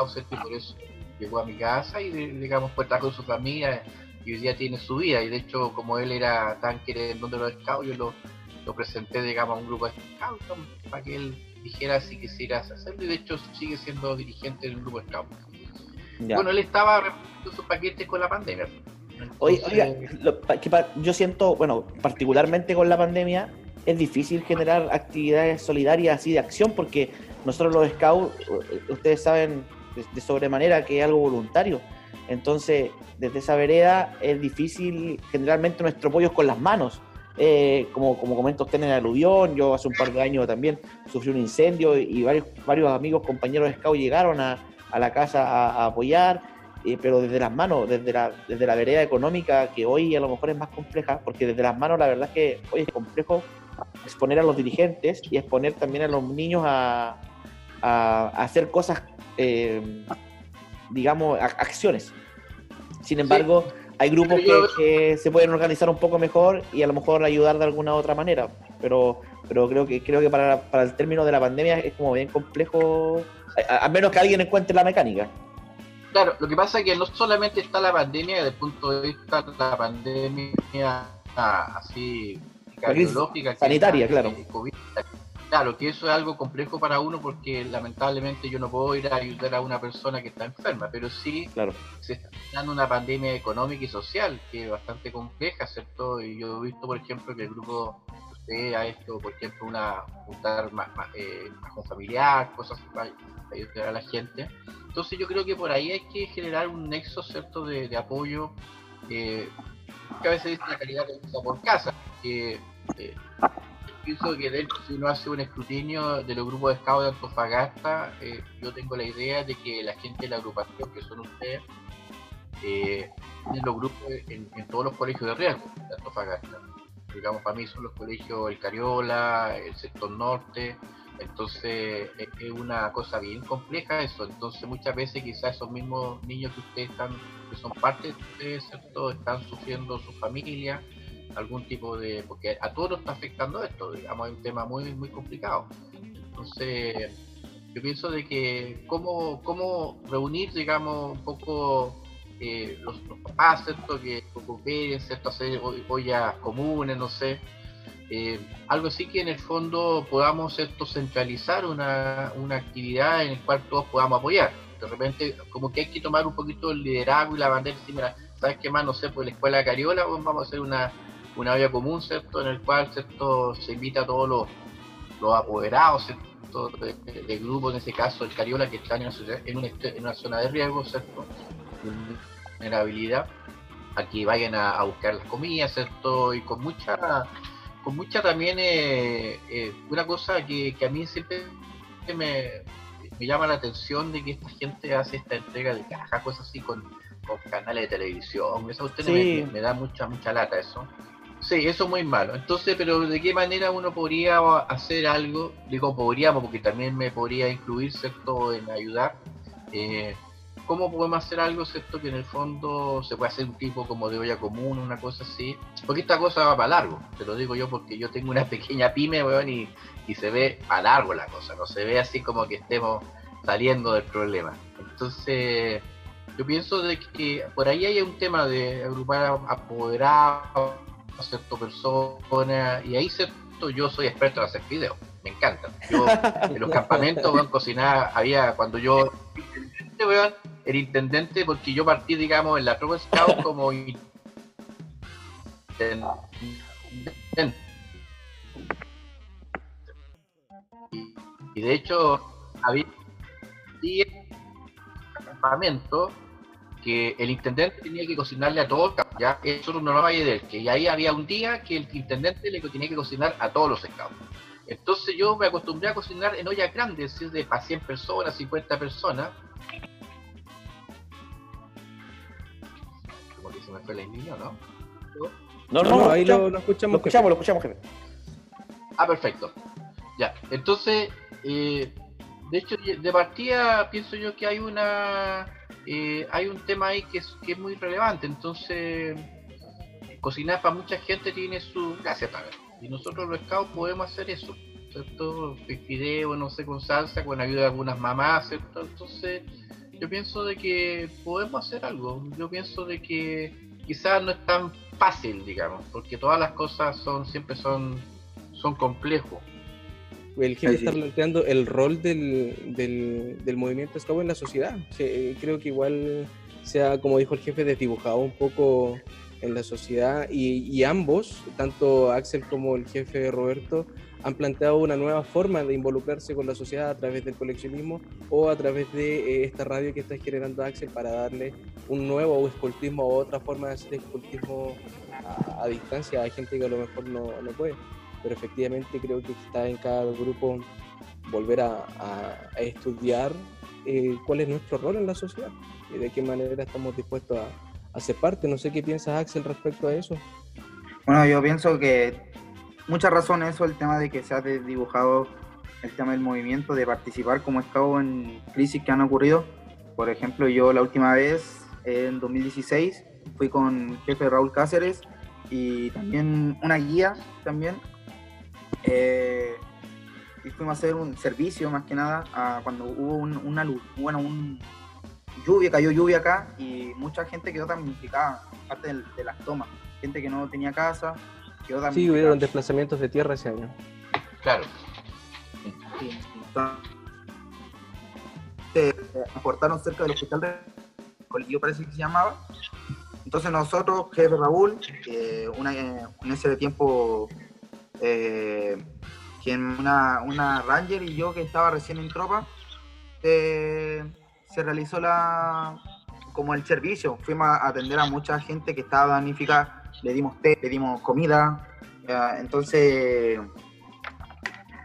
C: ¿cierto? Y por eso llegó a mi casa y, digamos, pues está con su familia y hoy día tiene su vida. Y de hecho, como él era tan querido de los scouts, yo lo, lo presenté, digamos, a un grupo de scouts para que él dijera si quisieras hacerlo y de hecho sigue siendo dirigente del grupo Scout. Bueno, él estaba repartiendo sus paquetes con la pandemia.
A: oiga, yo siento, bueno, particularmente con la pandemia, es difícil generar actividades solidarias así de acción porque nosotros los scouts, ustedes saben de, sobremanera que es algo voluntario. Entonces, desde esa vereda es difícil, generalmente nuestro apoyo es con las manos. eh, como, como comenta usted en el aluvión, yo hace un par de años también sufrí un incendio y varios, varios amigos, compañeros de Scout llegaron a, a la casa a, apoyar, eh, pero desde las manos, desde la, desde la vereda económica, que hoy a lo mejor es más compleja, porque desde las manos la verdad es que hoy es complejo exponer a los dirigentes y exponer también a los niños a, a, hacer cosas, eh, digamos, acciones. Sin embargo, hay grupos que, se pueden organizar un poco mejor y a lo mejor ayudar de alguna otra manera, pero, pero creo que, creo que para, para el término de la pandemia es como bien complejo, a, menos que alguien encuentre la mecánica.
C: Claro, lo que pasa es que no solamente está la pandemia desde el punto de vista de la pandemia así
A: cardiológica, sanitaria, claro.
C: Claro, que eso es algo complejo para uno porque lamentablemente yo no puedo ir a ayudar a una persona que está enferma, pero sí
A: claro.
C: se está dando una pandemia económica y social que es bastante compleja, ¿cierto? Y yo he visto, por ejemplo, que el grupo usted ha hecho, por ejemplo, una juntar más, más, eh, con familiar, cosas para, ayudar a la gente. Entonces yo creo que por ahí hay que generar un nexo, ¿cierto?, de, apoyo, eh, que a veces dice la calidad de por casa, que eh, pienso que de si uno hace un escrutinio de los grupos de scouts de Antofagasta, eh, yo tengo la idea de que la gente de la agrupación, que son ustedes, eh, los grupos en, todos los colegios de riesgo de Antofagasta. Digamos, para mí son los colegios El Cariola, el sector norte, entonces es una cosa bien compleja eso. Entonces muchas veces quizás esos mismos niños que ustedes están, que son parte de ustedes, ¿cierto? están sufriendo su familia algún tipo de. porque a todos nos está afectando esto, digamos, es un tema muy, muy complicado. Entonces, yo pienso de que cómo, cómo reunir, digamos, un poco eh, los, papás, ¿cierto? Que cooperen, ¿cierto? Hacer ollas comunes, no sé. Eh, algo así que en el fondo podamos esto centralizar una, una actividad en la cual todos podamos apoyar. De repente, como que hay que tomar un poquito el liderazgo y la bandera y ¿sabes qué más? No sé, pues la escuela de Cariola, vamos a hacer una, una olla común, ¿cierto? En el cual, ¿cierto? Se invita a todos los, los apoderados, ¿cierto? De, grupo, en este caso el Cariola, que están en una, en una, zona de riesgo, ¿cierto? Vulnerabilidad, a que vayan a, buscar las comidas, ¿cierto? Y con mucha, con mucha también, eh, eh, una cosa que, a mí siempre me, me llama la atención de que esta gente hace esta entrega de caja, cosas así con, con canales de televisión. Eso a usted me, me, da mucha, mucha lata eso. Sí, eso es muy malo. Entonces, pero ¿de qué manera uno podría hacer algo? Digo, podríamos, porque también me podría incluir, ¿cierto?, en ayudar. Eh, ¿Cómo podemos hacer algo, ¿cierto?, que en el fondo se puede hacer un tipo como de olla común, una cosa así. Porque esta cosa va para largo, te lo digo yo porque yo tengo una pequeña pyme, weón, y, y se ve a largo la cosa, no se ve así como que estemos saliendo del problema. Entonces, yo pienso de que por ahí hay un tema de agrupar apoderados cierto persona, y ahí cierto yo soy experto en hacer videos, me encanta. Yo en los campamentos, a cocinar, había cuando yo el intendente, porque yo partí, digamos, en la tropa Scout como intendente. Y de hecho, había 10 campamentos que el intendente tenía que cocinarle a todos, ya eso no lo hay de él, que ahí había un día que el intendente le tenía que cocinar a todos los scouts. Entonces yo me acostumbré a cocinar en ollas grandes, es decir, de para 100 personas, 50 personas. Como que se me fue la niño, ¿no?
A: No, no, ahí lo, escuchamos. Lo escuchamos, lo escuchamos, jefe.
C: Ah, perfecto. Ya, entonces, eh, de hecho, de partida pienso yo que hay una eh, hay un tema ahí que es, que es muy relevante. Entonces, cocinar para mucha gente tiene su gracia también. Y nosotros los scouts podemos hacer eso. ¿cierto? Fideo, no sé, con salsa, con ayuda de algunas mamás, ¿cierto? Entonces, yo pienso de que podemos hacer algo. Yo pienso de que quizás no es tan fácil, digamos, porque todas las cosas son siempre son, son complejos
B: el jefe está planteando el rol del, del, movimiento Scout en la sociedad. creo que igual sea, como dijo el jefe, desdibujado un poco en la sociedad y, ambos, tanto Axel como el jefe Roberto, han planteado una nueva forma de involucrarse con la sociedad a través del coleccionismo o a través de eh, esta radio que está generando Axel para darle un nuevo escultismo o otra forma de hacer escultismo a, distancia. Hay gente que a lo mejor no, no, puede, pero efectivamente creo que está en cada grupo volver a, a, estudiar eh, cuál es nuestro rol en la sociedad y de qué manera estamos dispuestos a, hacer parte. No sé qué piensas, Axel, respecto a eso.
D: Bueno, yo pienso que mucha razón eso, el tema de que se ha dibujado el tema del movimiento, de participar como estado en crisis que han ocurrido. Por ejemplo, yo la última vez, en 2016, fui con jefe Raúl Cáceres y también una guía también. Eh, y fuimos a hacer un servicio más que nada cuando hubo una luz, bueno, un lluvia, cayó lluvia acá y mucha gente quedó damnificada, parte de, las tomas. Gente que no tenía casa, quedó damnificada.
B: Sí, hubieron desplazamientos de tierra ese año.
C: Claro.
D: Sí, se aportaron cerca del hospital de Colillo parece que se llamaba. Entonces nosotros, jefe Raúl, una, en ese tiempo eh, quien una, una Ranger y yo que estaba recién en tropa, eh, se realizó la como el servicio. Fuimos a atender a mucha gente que estaba damnificada, le dimos té, le dimos comida. entonces,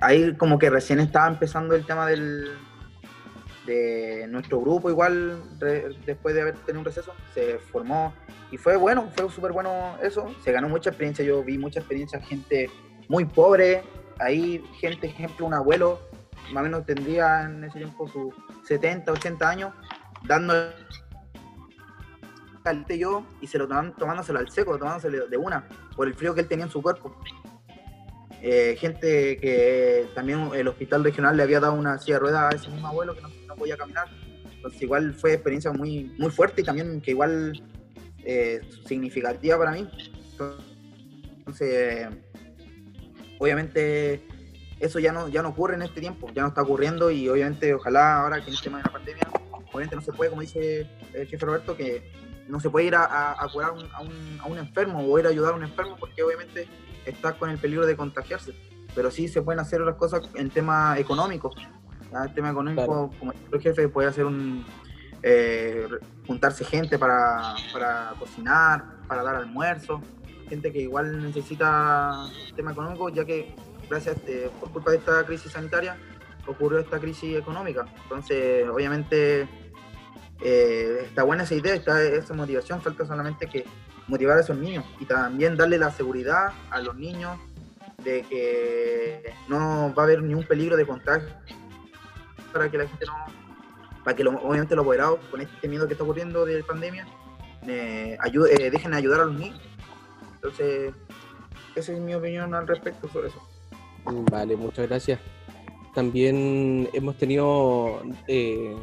D: ahí como que recién estaba empezando el tema del de nuestro grupo, igual después de haber tenido un receso, se formó y fue bueno, fue súper bueno eso. Se ganó mucha experiencia, yo vi mucha experiencia, gente muy pobre, ahí gente, ejemplo, un abuelo, más o menos tendría en ese tiempo sus 70, 80 años, dando el yo y se lo tomándoselo al seco, tomándoselo de una, por el frío que él tenía en su cuerpo. Eh, gente que también el hospital regional le había dado una silla de ruedas a ese mismo abuelo que no, podía caminar. Entonces igual fue experiencia muy, muy fuerte y también que igual eh, significativa para mí. Entonces, obviamente eso ya no, ya no ocurre en este tiempo, ya no está ocurriendo y obviamente ojalá ahora que en el tema de la pandemia, obviamente no se puede, como dice el jefe Roberto, que no se puede ir a, curar a, un, a, un, enfermo o ir a ayudar a un enfermo porque obviamente está con el peligro de contagiarse, pero sí se pueden hacer otras cosas en tema económico. El tema económico, como el jefe, puede hacer un, eh, juntarse gente para, para cocinar, para dar almuerzo, gente que igual necesita tema económico, ya que gracias eh, por culpa de esta crisis sanitaria ocurrió esta crisis económica. Entonces, obviamente, eh, está buena esa idea, está esa motivación, falta solamente que motivar a esos niños y también darle la seguridad a los niños de que no va a haber ningún peligro de contagio para que la gente no, para que obviamente los apoderados con este miedo que está ocurriendo de pandemia eh, ayude, dejen de ayudar a los niños. Entonces, esa es mi opinión al respecto sobre eso.
B: Vale, muchas gracias. También hemos tenido, eh,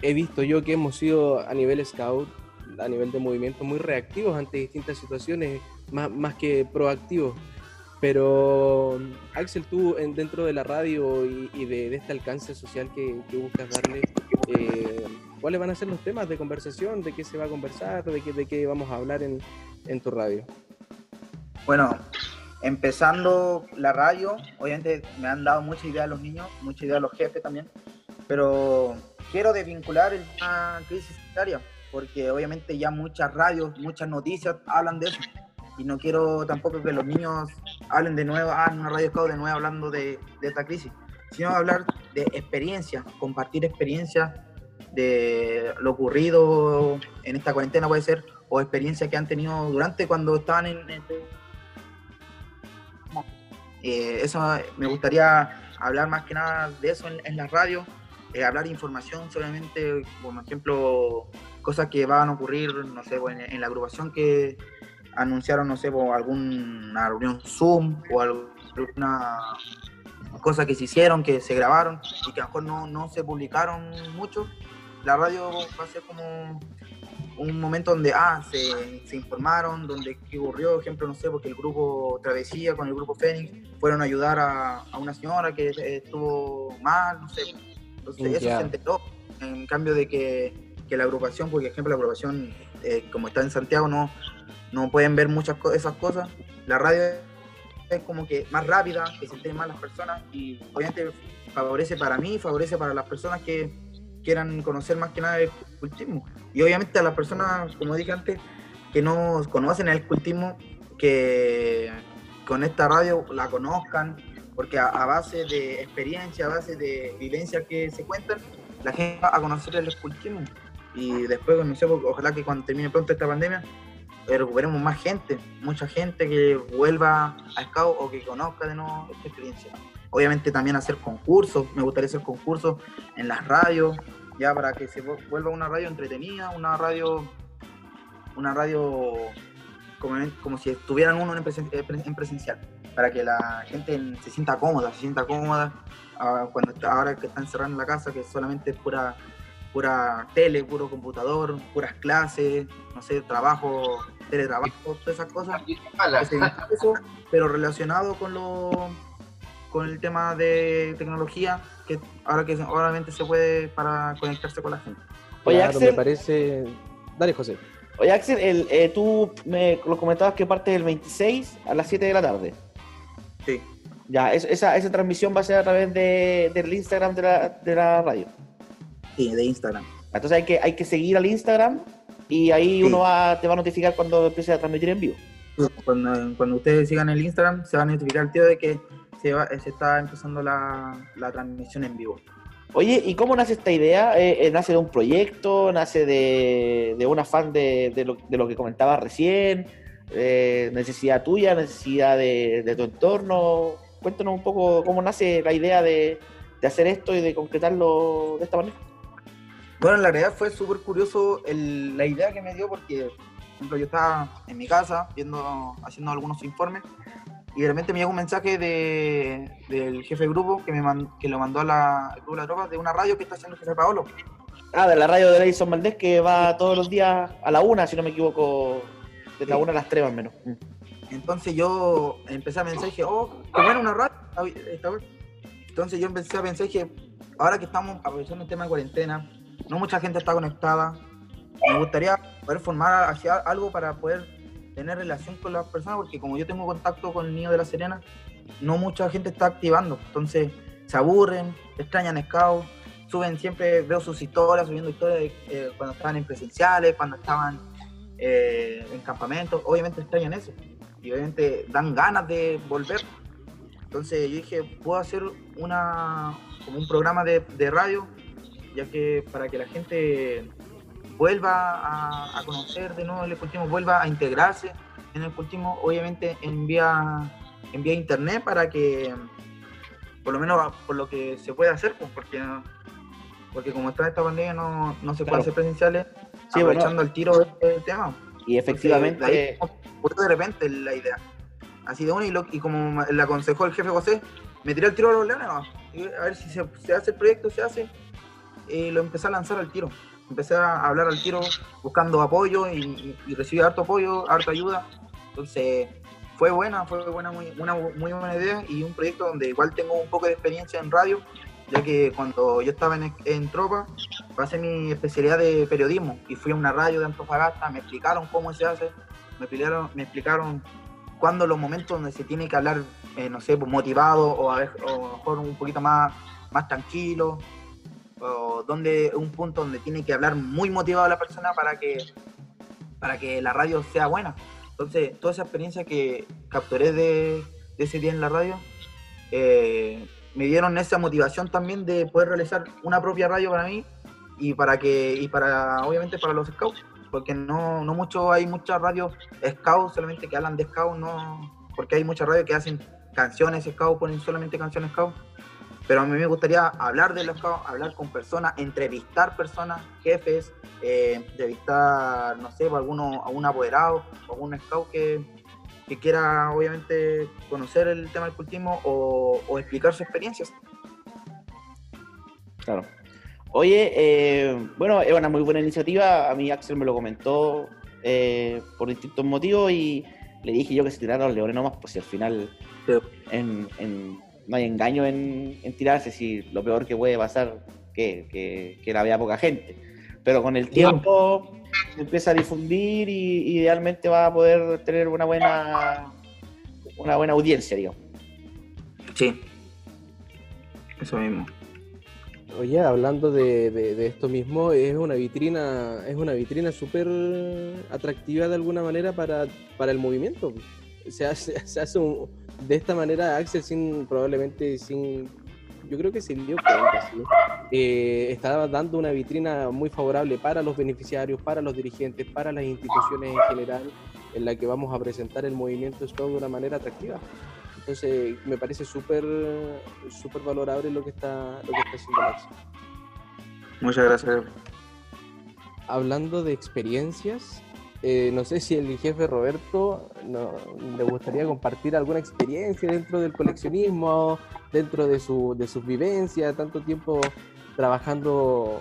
B: he visto yo que hemos sido a nivel scout, a nivel de movimiento, muy reactivos ante distintas situaciones, más, más que proactivos. Pero Axel, tú dentro de la radio y, de, este alcance social que, buscas darle, eh, ¿cuáles van a ser los temas de conversación? ¿De qué se va a conversar? ¿De qué, de qué vamos a hablar en, en tu radio?
D: Bueno, empezando la radio, obviamente me han dado mucha idea los niños, mucha idea los jefes también, pero quiero desvincular una crisis sanitaria, porque obviamente ya muchas radios, muchas noticias hablan de eso, y no quiero tampoco que los niños hablen de nuevo, ah, en una radio de nuevo hablando de, de esta crisis, sino hablar de experiencias, compartir experiencias de lo ocurrido en esta cuarentena puede ser, o experiencias que han tenido durante cuando estaban en, eh, eso me gustaría hablar más que nada de eso en, la radio, eh, hablar información solamente, por ejemplo, cosas que van a ocurrir, no sé, en, la agrupación que anunciaron, no sé, por alguna reunión Zoom o alguna cosa que se hicieron, que se grabaron y que a lo mejor no, no se publicaron mucho. La radio va a ser como un momento donde, ah, se, se, informaron, donde qué ocurrió, ejemplo, no sé, porque el grupo Travesía con el grupo Fénix fueron a ayudar a, a una señora que estuvo mal, no sé. Entonces eso se enteró, en cambio de que, que, la agrupación, porque ejemplo la agrupación, eh, como está en Santiago, no, no pueden ver muchas esas cosas. La radio es como que más rápida, que se enteren más las personas y obviamente favorece para mí, favorece para las personas que quieran conocer más que nada el cultismo. Y obviamente a las personas, como dije antes, que no conocen el cultismo, que con esta radio la conozcan, porque a, base de experiencia, a base de vivencia que se cuentan, la gente va a conocer el escultismo. Y después, no sé, pues, ojalá que cuando termine pronto esta pandemia, eh, recuperemos más gente, mucha gente que vuelva a Scout o que conozca de nuevo esta experiencia. Obviamente también hacer concursos, me gustaría hacer concursos en las radios, ya para que se vuelva una radio entretenida, una radio, una radio como, como si estuvieran uno en presencial para que la gente se sienta cómoda, se sienta cómoda ah, cuando ahora que están cerrando la casa, que solamente es pura, pura tele, puro computador, puras clases, no sé, trabajo, teletrabajo, todas esas cosas. pero relacionado con lo con el tema de tecnología, que ahora que obviamente se puede para conectarse con la gente.
B: Oye, Axel, me parece... Dale, José.
A: Oye, Axel, el, eh, tú me lo comentabas que parte del 26 a las 7 de la tarde.
D: Sí.
A: Ya, esa, esa transmisión va a ser a través de, del Instagram de la, de la radio.
D: Sí, de Instagram.
A: Entonces hay que, hay que seguir al Instagram y ahí uno va, te va a notificar cuando empiece a transmitir en vivo.
D: Cuando, cuando ustedes sigan el Instagram, se va a notificar el tío de que se, va, se está empezando la, la, transmisión en vivo.
A: Oye, ¿y cómo nace esta idea? ¿Eh, eh nace de un proyecto? ¿Nace de, de un afán de, de, lo, de lo que comentaba recién? Eh, necesidad tuya, necesidad de, tu entorno. Cuéntanos un poco cómo nace la idea de, hacer esto y de concretarlo de esta manera.
D: Bueno, la realidad fue súper curioso la idea que me dio porque, por ejemplo, yo estaba en mi casa viendo, haciendo algunos informes y de repente me llegó un mensaje de, del jefe de grupo que, me que lo mandó a la, grupo de la tropa de una radio que está haciendo el jefe Paolo.
A: Ah, de la radio de Edison Valdés que va todos los días a la una, si no me equivoco, de la una a las tres más o menos. Mm.
D: Entonces yo empecé a pensar y dije, oh, qué bueno una radio. Entonces yo empecé a pensar ahora que estamos aprovechando el tema de cuarentena, no mucha gente está conectada. Me gustaría poder formar hacia algo para poder tener relación con las personas, porque como yo tengo contacto con el niño de la Serena, no mucha gente está activando. Entonces se aburren, extrañan Scout, suben siempre, veo sus historias, subiendo historias eh, cuando estaban en presenciales, cuando estaban eh, en campamentos, obviamente extrañan eso y obviamente dan ganas de volver. Entonces yo dije, puedo hacer una, como un programa de, radio, ya que para que la gente vuelva a, conocer de nuevo el cultivo, vuelva a integrarse en el cultivo, obviamente en vía, en vía internet para que, por lo menos por lo que se puede hacer, pues, porque, porque como está esta pandemia no, no se puede hacer presenciales, sí, aprovechando el tiro del tema.
A: Y efectivamente. de,
D: de repente la idea. Así de uno, y, y como le aconsejó el jefe José, me tiré el tiro a los leones, a ver si se, hace el proyecto, se hace. Y lo empecé a lanzar al tiro. Empecé a hablar al tiro buscando apoyo y, recibí harto apoyo, harta ayuda. Entonces, fue buena, fue buena, muy, una muy buena idea y un proyecto donde igual tengo un poco de experiencia en radio ya que cuando yo estaba en, en tropa, pasé mi especialidad de periodismo y fui a una radio de Antofagasta, me explicaron cómo se hace, me explicaron, me explicaron cuándo los momentos donde se tiene que hablar, eh, no sé, pues, motivado o a, ver, o mejor un poquito más, más tranquilo, donde un punto donde tiene que hablar muy motivado la persona para que, para que la radio sea buena. Entonces, toda esa experiencia que capturé de, de ese día en la radio, eh, me dieron esa motivación también de poder realizar una propia radio para mí y para que y para obviamente para los scouts porque no, no mucho hay muchas radios scouts solamente que hablan de scouts no porque hay muchas radios que hacen canciones scouts ponen solamente canciones scouts pero a mí me gustaría hablar de los scouts hablar con personas entrevistar personas jefes eh, entrevistar no sé alguno a un apoderado algún scout que que quiera obviamente conocer el tema del cultismo o, explicar sus experiencias.
A: Claro. Oye, eh, bueno, es una muy buena iniciativa. A mí Axel me lo comentó eh, por distintos motivos y le dije yo que se tiraran los leones nomás, pues si al final no hay engaño en, tirarse, si lo peor que puede pasar que, que, que la vea poca gente. Pero con el tiempo se empieza a difundir y idealmente va a poder tener una buena una buena audiencia, digamos.
D: Sí. Eso mismo.
B: Oye, hablando de, esto mismo, es una vitrina, es una vitrina súper atractiva de alguna manera para, el movimiento. Se hace, se hace de esta manera Axel sin probablemente sin yo creo que se dio cuenta, ¿sí? eh, estaba dando una vitrina muy favorable para los beneficiarios, para los dirigentes, para las instituciones en general, en la que vamos a presentar el movimiento Scout de una manera atractiva. Entonces, me parece súper súper valorable lo que está, lo que está haciendo Axel.
D: Muchas gracias.
B: Hablando de experiencias, eh, no sé si el jefe Roberto no, le gustaría compartir alguna experiencia dentro del coleccionismo, dentro de, su, de sus vivencias, tanto tiempo trabajando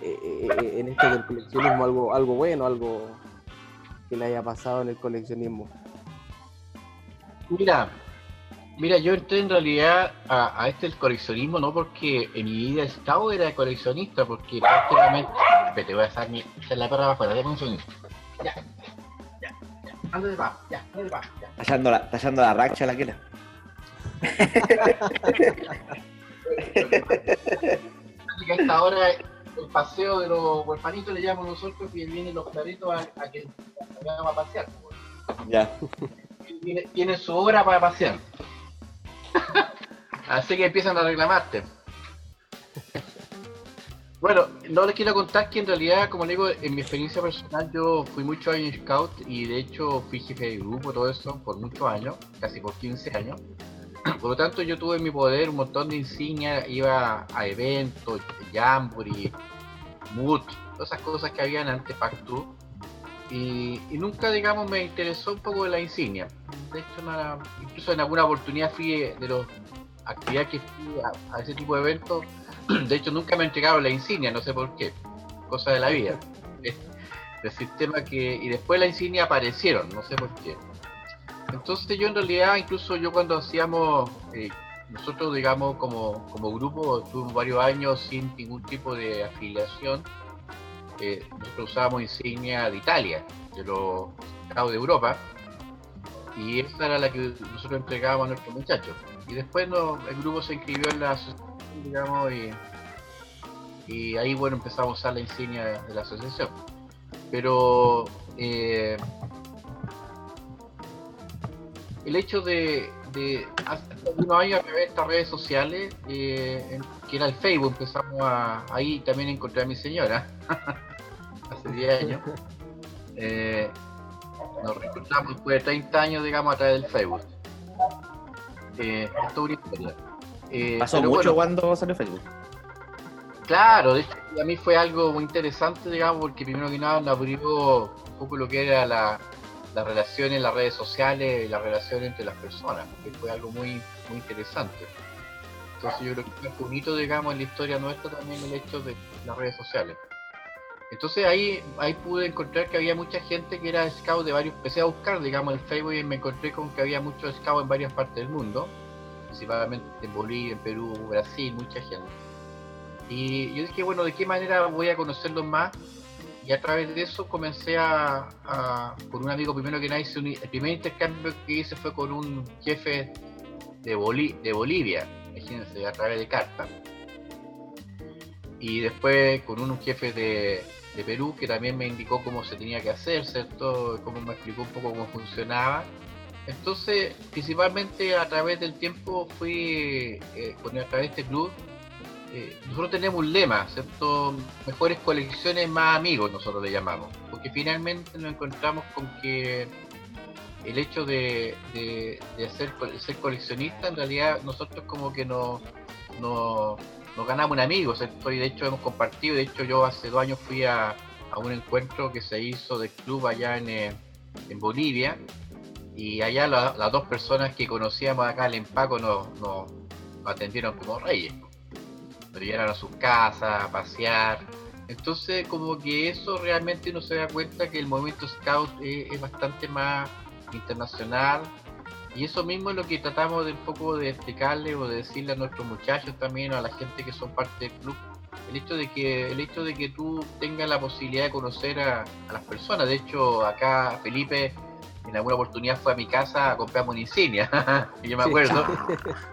B: eh, eh, en esto del coleccionismo, algo, algo bueno, algo que le haya pasado en el coleccionismo.
C: Mira, mira, yo entré en realidad a, este el coleccionismo no porque en mi vida estado era coleccionista, porque prácticamente, te voy a hacer, mi, la perra afuera, de un ya, ya, ya. De paz, ya, de paz, ya.
A: Tallando la, tallando la racha la que era.
C: a esta hora el paseo de los huerfanitos le llamamos nosotros y vienen los claritos a, a que vayamos a pasear.
A: Ya.
C: Tiene, tiene su hora para pasear. Así que empiezan a reclamarte. Bueno, no les quiero contar que en realidad, como le digo, en mi experiencia personal, yo fui mucho años scout y de hecho fui jefe de grupo, todo eso, por muchos años, casi por 15 años. Por lo tanto, yo tuve en mi poder un montón de insignias, iba a eventos, Jamboree, Mood, todas esas cosas que habían antes Pactu. Y, nunca, digamos, me interesó un poco la insignia. De hecho, incluso en alguna oportunidad fui de los actividades que fui a ese tipo de eventos de hecho, nunca me entregaron la insignia, no sé por qué. Cosa de la vida. El sistema que. Y después la insignia aparecieron, no sé por qué. Entonces yo en realidad, incluso yo cuando hacíamos, eh, nosotros digamos como, como grupo, tuvimos varios años sin ningún tipo de afiliación, eh, nosotros usábamos insignia de Italia, de los estados de Europa, y esa era la que nosotros entregábamos a nuestros muchachos. Y después el grupo se inscribió en la digamos, y, ahí, bueno, empezamos a usar la insignia de, la asociación. Pero eh, el hecho de, hace unos años a través de estas redes sociales, eh, que era el Facebook, empezamos a, ahí también encontré a mi señora, hace 10 años. Eh, nos reencontramos después de 30 años, digamos, a través del Facebook. esto es una historia.
A: Eh, Pasó mucho cuando salió Facebook.
C: Claro, de hecho, a mí fue algo muy interesante, digamos, porque primero que nada me abrió un poco lo que era la, la relación en las redes sociales y la relación entre las personas, que fue algo muy, muy interesante. Entonces yo creo que fue bonito, digamos, en la historia nuestra también el hecho de las redes sociales. Entonces ahí, ahí pude encontrar que había mucha gente que era scout de varios, empecé a buscar, digamos, en Facebook y me encontré con que había muchos scouts en varias partes del mundo principalmente en Bolivia, en Perú, Brasil, mucha gente. Y yo dije, bueno, ¿de qué manera voy a conocerlos más? Y a través de eso comencé a, con un amigo primero que nada, hice el primer intercambio que hice fue con un jefe de, de Bolivia, imagínense, a través de carta. Y después con un jefe de, de Perú que también me indicó cómo se tenía que hacer, ¿cierto? Cómo me explicó un poco cómo funcionaba entonces, principalmente a través del tiempo fui, eh, a través de este club, eh, nosotros tenemos un lema, ¿cierto? Mejores colecciones, más amigos, nosotros le llamamos. Porque finalmente nos encontramos con que el hecho de, hacer, ser coleccionista, en realidad nosotros como que nos, ganamos un amigo, ¿cierto? Y de hecho hemos compartido, de hecho yo hace dos años fui a, un encuentro que se hizo del club allá en, eh, en Bolivia, y allá las dos personas que conocíamos acá el Empaco nos, atendieron como reyes. Nos llevaron a sus casas, a pasear. Entonces, como que eso realmente uno se da cuenta que el movimiento Scout es, bastante más internacional. Y eso mismo es lo que tratamos de un poco de explicarle o de decirle a nuestros muchachos también, a la gente que son parte del club, el hecho de que el hecho de que tú tengas la posibilidad de conocer a las personas. De hecho, acá Felipe en alguna oportunidad fue a mi casa a comprarme una insignia. y yo me acuerdo.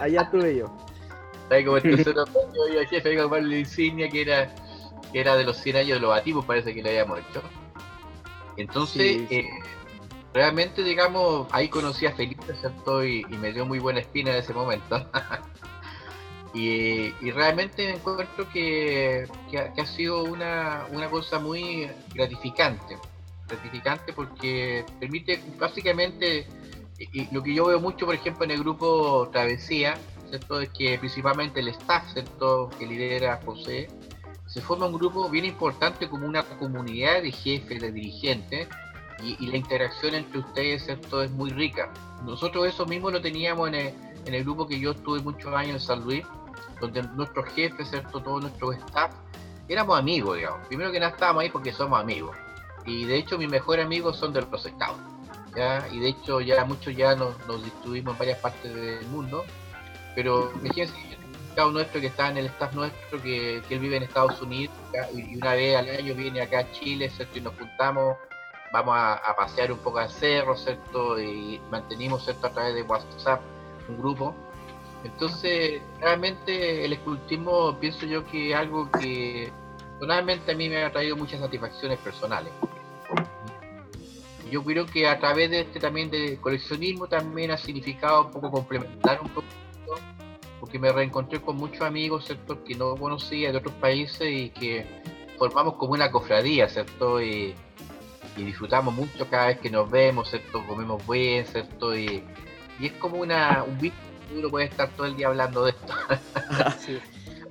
B: allá estuve yo.
C: Ahí como el yo jefe, vengo a comprar la insignia que era, que era de los 100 años de los batimos, parece que le habíamos hecho. Entonces, Eh, realmente, digamos, ahí conocí a Felipe, ¿cierto? Y, me dio muy buena espina en ese momento. y, realmente encuentro que, que, ha sido una, una cosa muy gratificante. Gratificante porque permite básicamente, y, lo que yo veo mucho, por ejemplo, en el grupo Travesía, ¿cierto? Es que principalmente el staff, ¿cierto? Que lidera José, se forma un grupo bien importante como una comunidad de jefes, de dirigentes, y, la interacción entre ustedes ¿cierto? es muy rica. Nosotros eso mismo lo teníamos en el, en el grupo que yo estuve muchos años en San Luis, donde nuestros jefes, ¿cierto? todo nuestro staff, éramos amigos, digamos. Primero que nada estábamos ahí porque somos amigos. Y de hecho mis mejores amigos son de los scouts. ¿ya? Y de hecho ya muchos ya nos, nos distribuimos en varias partes del mundo. Pero imagínense un nuestro que está en el staff nuestro, que, él vive en Estados Unidos y una vez al año viene acá a Chile, ¿cierto? Y nos juntamos vamos a, pasear un poco al cerro, ¿cierto? Y mantenimos, ¿cierto? A través de WhatsApp un grupo. Entonces, realmente el escultismo pienso yo que es algo que personalmente a mí me ha traído muchas satisfacciones personales. Yo creo que a través de este también de coleccionismo también ha significado un poco complementar un poco, porque me reencontré con muchos amigos, ¿cierto? Que no conocía de otros países y que formamos como una cofradía, ¿cierto? Y, y disfrutamos mucho cada vez que nos vemos, ¿cierto? Comemos bien, ¿cierto? Y, y es como una, un que uno puede estar todo el día hablando de esto.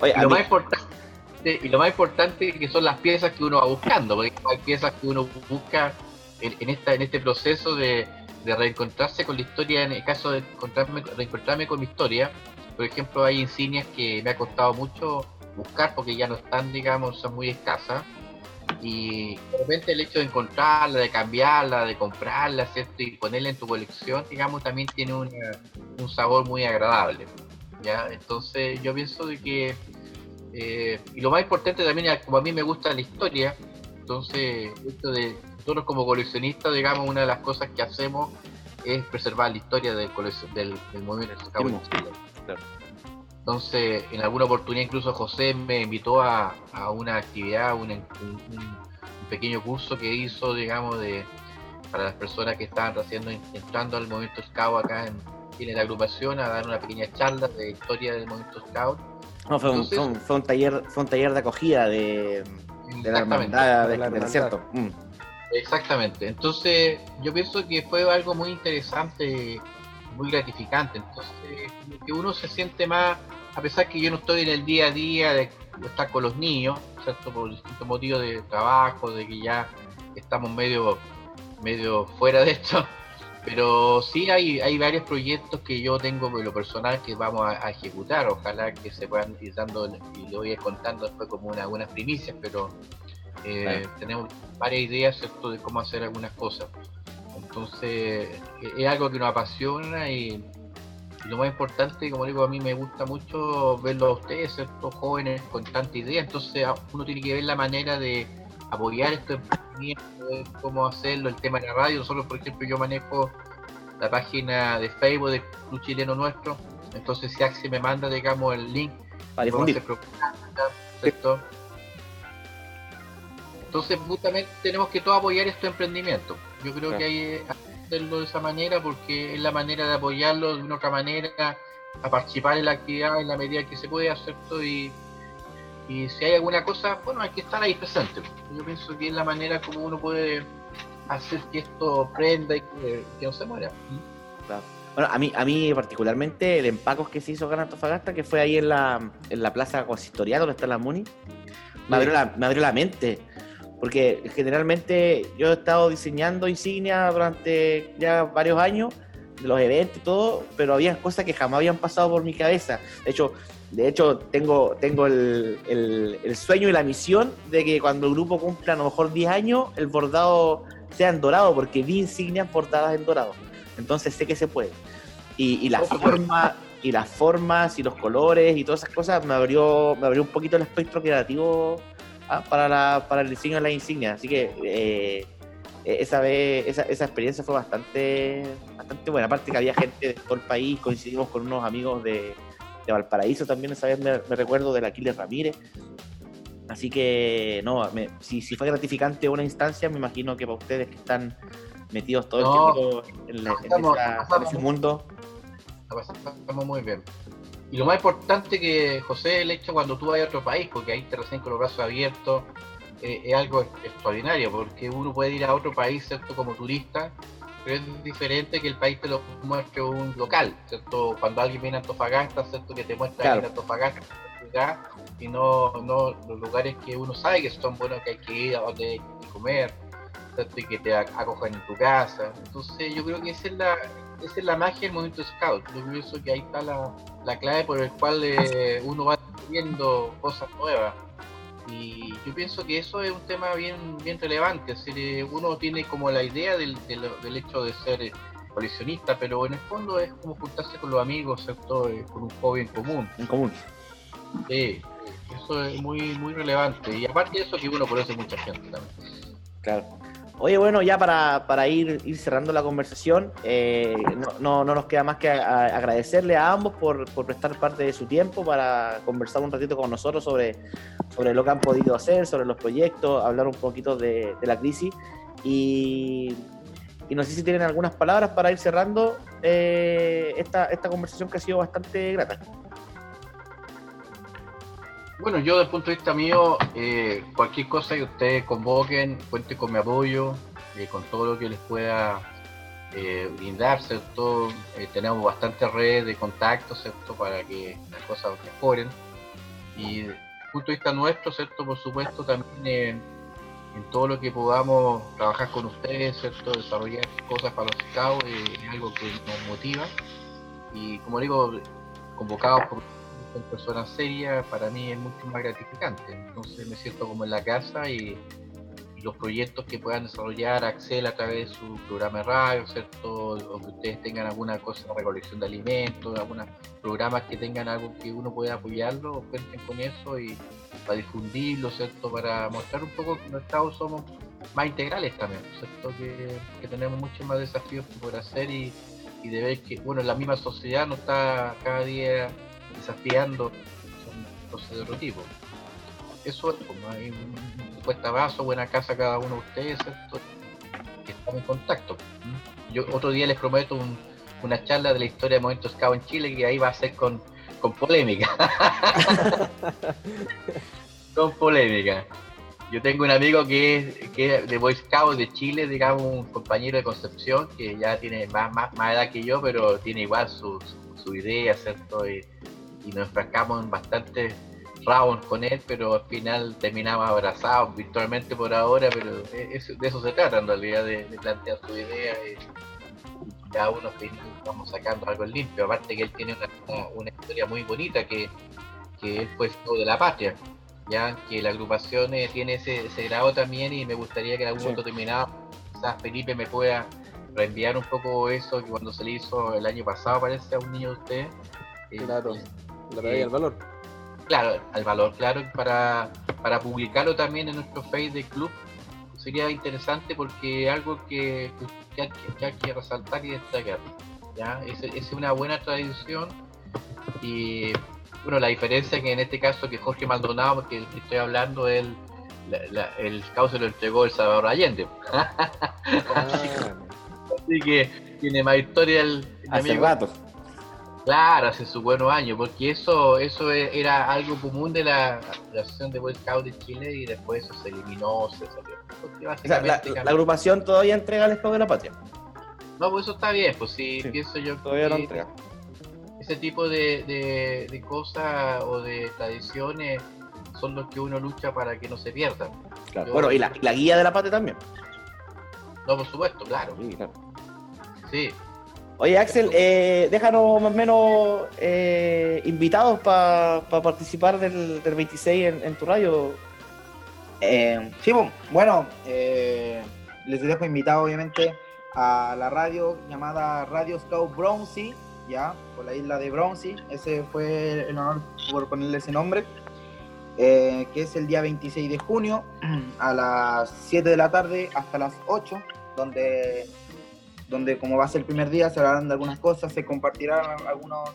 C: lo más importante, y lo más importante que son las piezas que uno va buscando, porque hay piezas que uno busca en, esta, en este proceso de, reencontrarse con la historia, en el caso de encontrarme, reencontrarme con mi historia, por ejemplo, hay insignias que me ha costado mucho buscar porque ya no están, digamos, son muy escasas y de repente el hecho de encontrarla, de cambiarla, de comprarla, ¿cierto? Y ponerla en tu colección, digamos, también tiene un sabor muy agradable, ¿ya? Entonces yo pienso de que, eh, y lo más importante también, como a mí me gusta la historia, entonces esto de nosotros como coleccionistas, digamos, una de las cosas que hacemos es preservar la historia del, del, del movimiento Claro. Entonces, en alguna oportunidad incluso José me invitó a, una actividad, un, pequeño curso que hizo, digamos, de para las personas que estaban haciendo, entrando al movimiento Scout acá en, en la agrupación, a dar una pequeña charla de historia del movimiento Scout.
A: No, fue, un, taller, fue un taller de acogida de, de la hermandad del desierto. Mm.
C: Exactamente. Entonces, yo pienso que fue algo muy interesante muy gratificante. Entonces, que uno se siente más, a pesar que yo no estoy en el día a día de estar con los niños, ¿cierto? por distintos motivos de trabajo, de que ya estamos medio, medio fuera de esto. Pero sí hay, hay varios proyectos que yo tengo en lo personal que vamos a, ejecutar. Ojalá que se puedan ir dando y lo voy a ir contando después como una, algunas primicias, pero eh, tenemos varias ideas ¿cierto? de cómo hacer algunas cosas. Entonces, es algo que nos apasiona y, lo más importante, como digo, a mí me gusta mucho verlo a ustedes, estos jóvenes con tanta idea. Entonces, uno tiene que ver la manera de apoyar estos emprendimientos, cómo hacerlo, el tema de la radio. Nosotros, por ejemplo, yo manejo la página de Facebook del Club Chileno Nuestro. Entonces, si Axi me manda, digamos, el link
A: para difundir.
C: Entonces, justamente tenemos que todos apoyar estos emprendimientos. Yo creo que hay que hacerlo de esa manera porque es la manera de apoyarlo de una otra manera, a participar en la actividad en la medida que se puede todo y, y si hay alguna cosa, bueno, hay que estar ahí presente. Yo pienso que es la manera como uno puede hacer que esto prenda y que, no se muera.
A: Bueno, a mí, a mí particularmente el empacos que se hizo acá Antofagasta, que fue ahí en la, en la plaza consistorial donde está la MUNI, me abrió la, me abrió la mente porque generalmente yo he estado diseñando insignias durante ya varios años, de los eventos y todo, pero había cosas que jamás habían pasado por mi cabeza. De hecho, de hecho tengo, tengo el, el, sueño y la misión de que cuando el grupo cumpla a lo mejor 10 años, el bordado sea en dorado, porque vi insignias bordadas en dorado. Entonces sé que se puede. Y, y la forma y las formas y los colores y todas esas cosas me abrió, me abrió un poquito el espectro creativo para, la, para el diseño de las insignias. Así que eh, esa vez, esa, esa, experiencia fue bastante, bastante buena. Aparte que había gente de todo el país, coincidimos con unos amigos de, de Valparaíso también esa vez me, recuerdo del Aquiles Ramírez. Así que, no, si, si, fue gratificante una instancia, me imagino que para ustedes que están metidos todo el tiempo en, ese mundo.
C: Estamos muy bien. Y lo más importante que, José, el hecho cuando tú vas a otro país, porque ahí te recién con los brazos abiertos, eh, es algo extraordinario, porque uno puede ir a otro país, ¿cierto? Como turista, pero es diferente que el país te lo muestre un local, ¿cierto? Cuando alguien viene a Antofagasta, ¿cierto? Que te muestra claro. Antofagasta y no, no los lugares que uno sabe que son buenos, que hay que ir, a donde hay que comer, ¿cierto? Y que te acojan en tu casa. Entonces yo creo que esa es la, esa es la magia del movimiento scout. Yo pienso que ahí está la, la clave por el cual eh, uno va viendo cosas nuevas. Y yo pienso que eso es un tema bien, bien relevante. Es decir, uno tiene como la idea del, del, hecho de ser eh, coleccionista, pero en el fondo es como juntarse con los amigos, ¿cierto? Eh, con un hobby en común.
A: En común.
C: Sí, eso es muy, muy relevante. Y aparte de eso, que uno conoce mucha gente también.
A: Claro. Oye, bueno, ya para, ir, ir cerrando la conversación, eh, no, no, nos queda más que agradecerle a ambos por, prestar parte de su tiempo para conversar un ratito con nosotros sobre, sobre lo que han podido hacer, sobre los proyectos, hablar un poquito de, la crisis. Y, no sé si tienen algunas palabras para ir cerrando eh, esta, esta conversación que ha sido bastante grata.
C: Bueno, yo desde el punto de vista mío, eh, cualquier cosa que ustedes convoquen, cuente con mi apoyo, eh, con todo lo que les pueda eh, brindar, ¿cierto? tenemos bastante red de contactos, ¿cierto? Para que las cosas mejoren. Y desde el punto de vista nuestro, ¿cierto? Por supuesto, también en todo lo que podamos trabajar con ustedes, ¿cierto? Desarrollar cosas para los scouts es algo que nos motiva. Y como digo, convocados por con personas serias, para mí es mucho más gratificante. Entonces me siento como en la casa y, los proyectos que puedan desarrollar Axel a través de su programa de radio, ¿cierto? O que ustedes tengan alguna cosa de recolección de alimentos, algunos programas que tengan algo que uno pueda apoyarlo, cuenten con eso y para difundirlo, ¿cierto? Para mostrar un poco que nosotros somos más integrales también, ¿cierto? Que, que tenemos muchos más desafíos por hacer y, y de ver que, bueno, la misma sociedad nos está cada día desafiando son cosas de otro tipo. Eso es como hay un cuesta vaso, buena casa cada uno de ustedes, que están en contacto. Yo otro día les prometo una charla de la historia de Momentos Scout en Chile que ahí va a ser con, con polémica. con polémica. Yo tengo un amigo que es, que de Boy Scout de Chile, digamos, un compañero de Concepción, que ya tiene más, más, edad que yo, pero tiene igual su, su, idea, ¿cierto? Y nos enfrascamos en bastantes rounds con él, pero al final terminamos abrazados virtualmente por ahora, pero de eso se trata en realidad, de, plantear su idea y, cada uno vamos sacando algo limpio, aparte que él tiene una, historia muy bonita que, que él fue de la patria, ya que la agrupación eh, tiene ese, grado también y me gustaría que en algún momento terminado quizás Felipe me pueda reenviar un poco eso que cuando se le hizo el año pasado parece a un niño de ustedes.
B: Eh, claro al valor.
C: Claro, al valor, claro, para, para publicarlo también en nuestro Facebook de club sería interesante porque algo que, que, hay que resaltar y destacar. ¿ya? Es, es una buena tradición y bueno, la diferencia que en este caso que Jorge Maldonado, porque el que estoy hablando, él, el cauce lo entregó el Salvador Allende. Ah. Así que tiene más historia el,
A: Hace rato.
C: Claro, hace su buenos años, porque eso eso e, era algo común de la, Asociación de Boy Scouts de Chile y después eso se eliminó, se
A: salió. la, agrupación todavía entrega el Estado de la Patria.
C: No, pues eso está bien, pues sí, pienso yo
A: todavía que entrega.
C: ese tipo de, de, cosas o de tradiciones son los que uno lucha para que no se pierdan.
A: bueno, y la, la, guía de la patria también.
C: No, por supuesto, claro. Sí, claro. Sí,
A: Oye, Axel, eh, déjanos más o menos eh, invitados para participar del, 26 en, tu radio.
D: Eh, sí, bueno, les dejo invitado obviamente a la radio llamada Radio Scout Bronzy, ya, por la isla de Bronzy. Ese fue el honor por ponerle ese nombre. que es el día 26 de junio a las 7 de la tarde hasta las 8, donde donde como va a ser el primer día se hablarán de algunas cosas, se compartirán algunos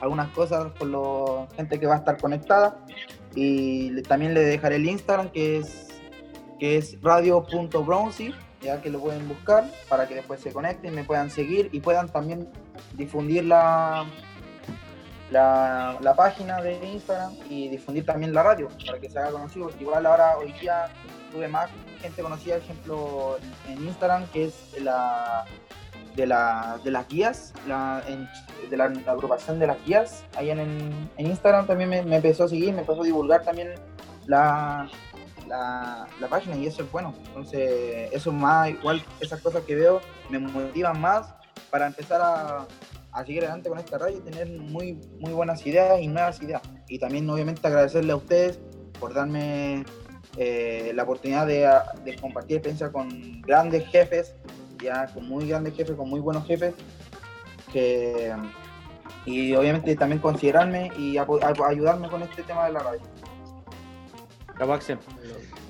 D: algunas cosas con la gente que va a estar conectada. Y también le dejaré el Instagram que es, que es radio.brownsy, ya que lo pueden buscar para que después se conecten, me puedan seguir y puedan también difundir la, la, la, página de Instagram y difundir también la radio para que se haga conocido. Igual ahora hoy día tuve más gente conocida, ejemplo, en Instagram, que es la de, la, de las guías, la, de la, agrupación de las guías, ahí en, en Instagram también me, empezó a seguir, me empezó a divulgar también la, la, página y eso es bueno. Entonces, eso más, igual esas cosas que veo me motivan más para empezar a, a seguir adelante con esta radio y tener muy, muy buenas ideas y nuevas ideas. Y también, obviamente, agradecerle a ustedes por darme eh, la oportunidad de, de, compartir experiencia con grandes jefes, ya con muy grandes jefes, con muy buenos jefes, que, y obviamente también considerarme y ayudarme con este tema de la radio.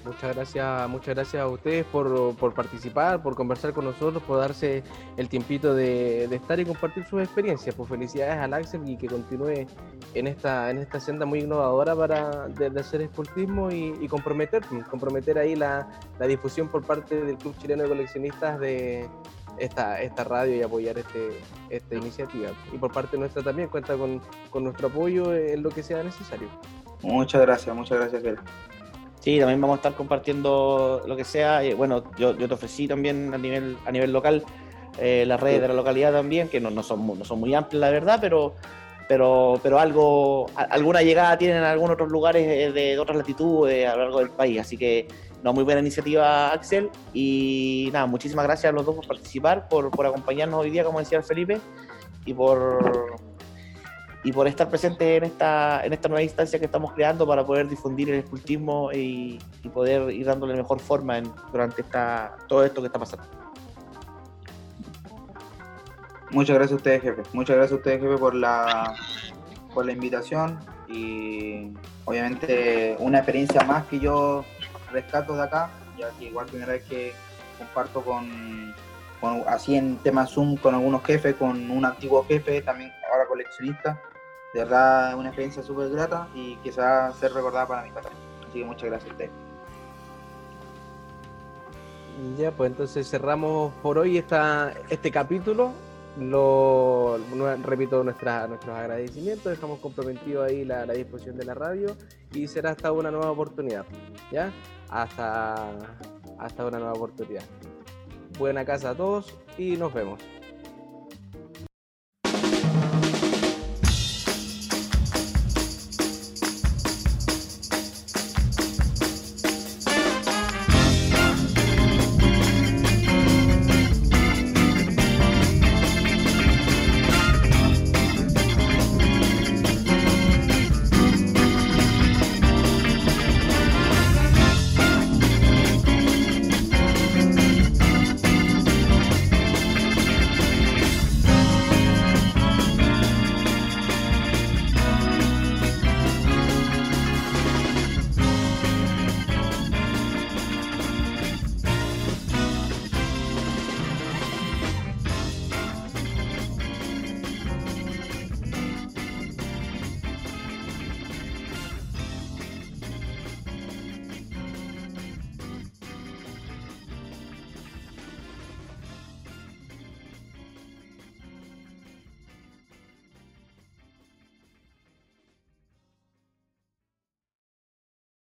B: Muchas gracias, muchas gracias a ustedes por, por, participar, por conversar con nosotros, por darse el tiempito de, de, estar y compartir sus experiencias. Pues felicidades al Axel y que continúe en esta, en esta senda muy innovadora para de, hacer escultismo y, y, comprometer, comprometer ahí la, la, difusión por parte del Club Chileno de Coleccionistas de esta, esta radio y apoyar este, esta iniciativa. Y por parte nuestra también cuenta con, con nuestro apoyo en lo que sea necesario.
D: Muchas gracias, muchas gracias,
A: Sí, también vamos a estar compartiendo lo que sea. Bueno, yo, te ofrecí también a nivel, a nivel local eh, las redes de la localidad también, que no, no, son, no son muy amplias, la verdad, pero, pero, pero algo, alguna llegada tienen en algunos otros lugares eh, de, otras latitudes a lo largo del país. Así que, no, muy buena iniciativa, Axel. Y nada, muchísimas gracias a los dos por participar, por, por acompañarnos hoy día, como decía el Felipe, y por y por estar presente en esta, en esta nueva instancia que estamos creando para poder difundir el escultismo y, poder ir dándole mejor forma durante esta, todo esto que está pasando.
D: Muchas gracias a ustedes, jefe. Muchas gracias a ustedes, jefe, por la, por la invitación y obviamente una experiencia más que yo rescato de acá, ya que igual primera vez que comparto con, con así en tema Zoom con algunos jefes, con un antiguo jefe, también ahora coleccionista de verdad una experiencia súper grata y que se va a ser recordada para mi carrera. Así que muchas gracias a usted.
B: Ya, pues entonces cerramos por hoy esta, este capítulo. Lo repito nuestra, nuestros agradecimientos, dejamos comprometido ahí la, la, disposición de la radio y será hasta una nueva oportunidad. ¿Ya? Hasta, hasta una nueva oportunidad. Buena casa a todos y nos vemos.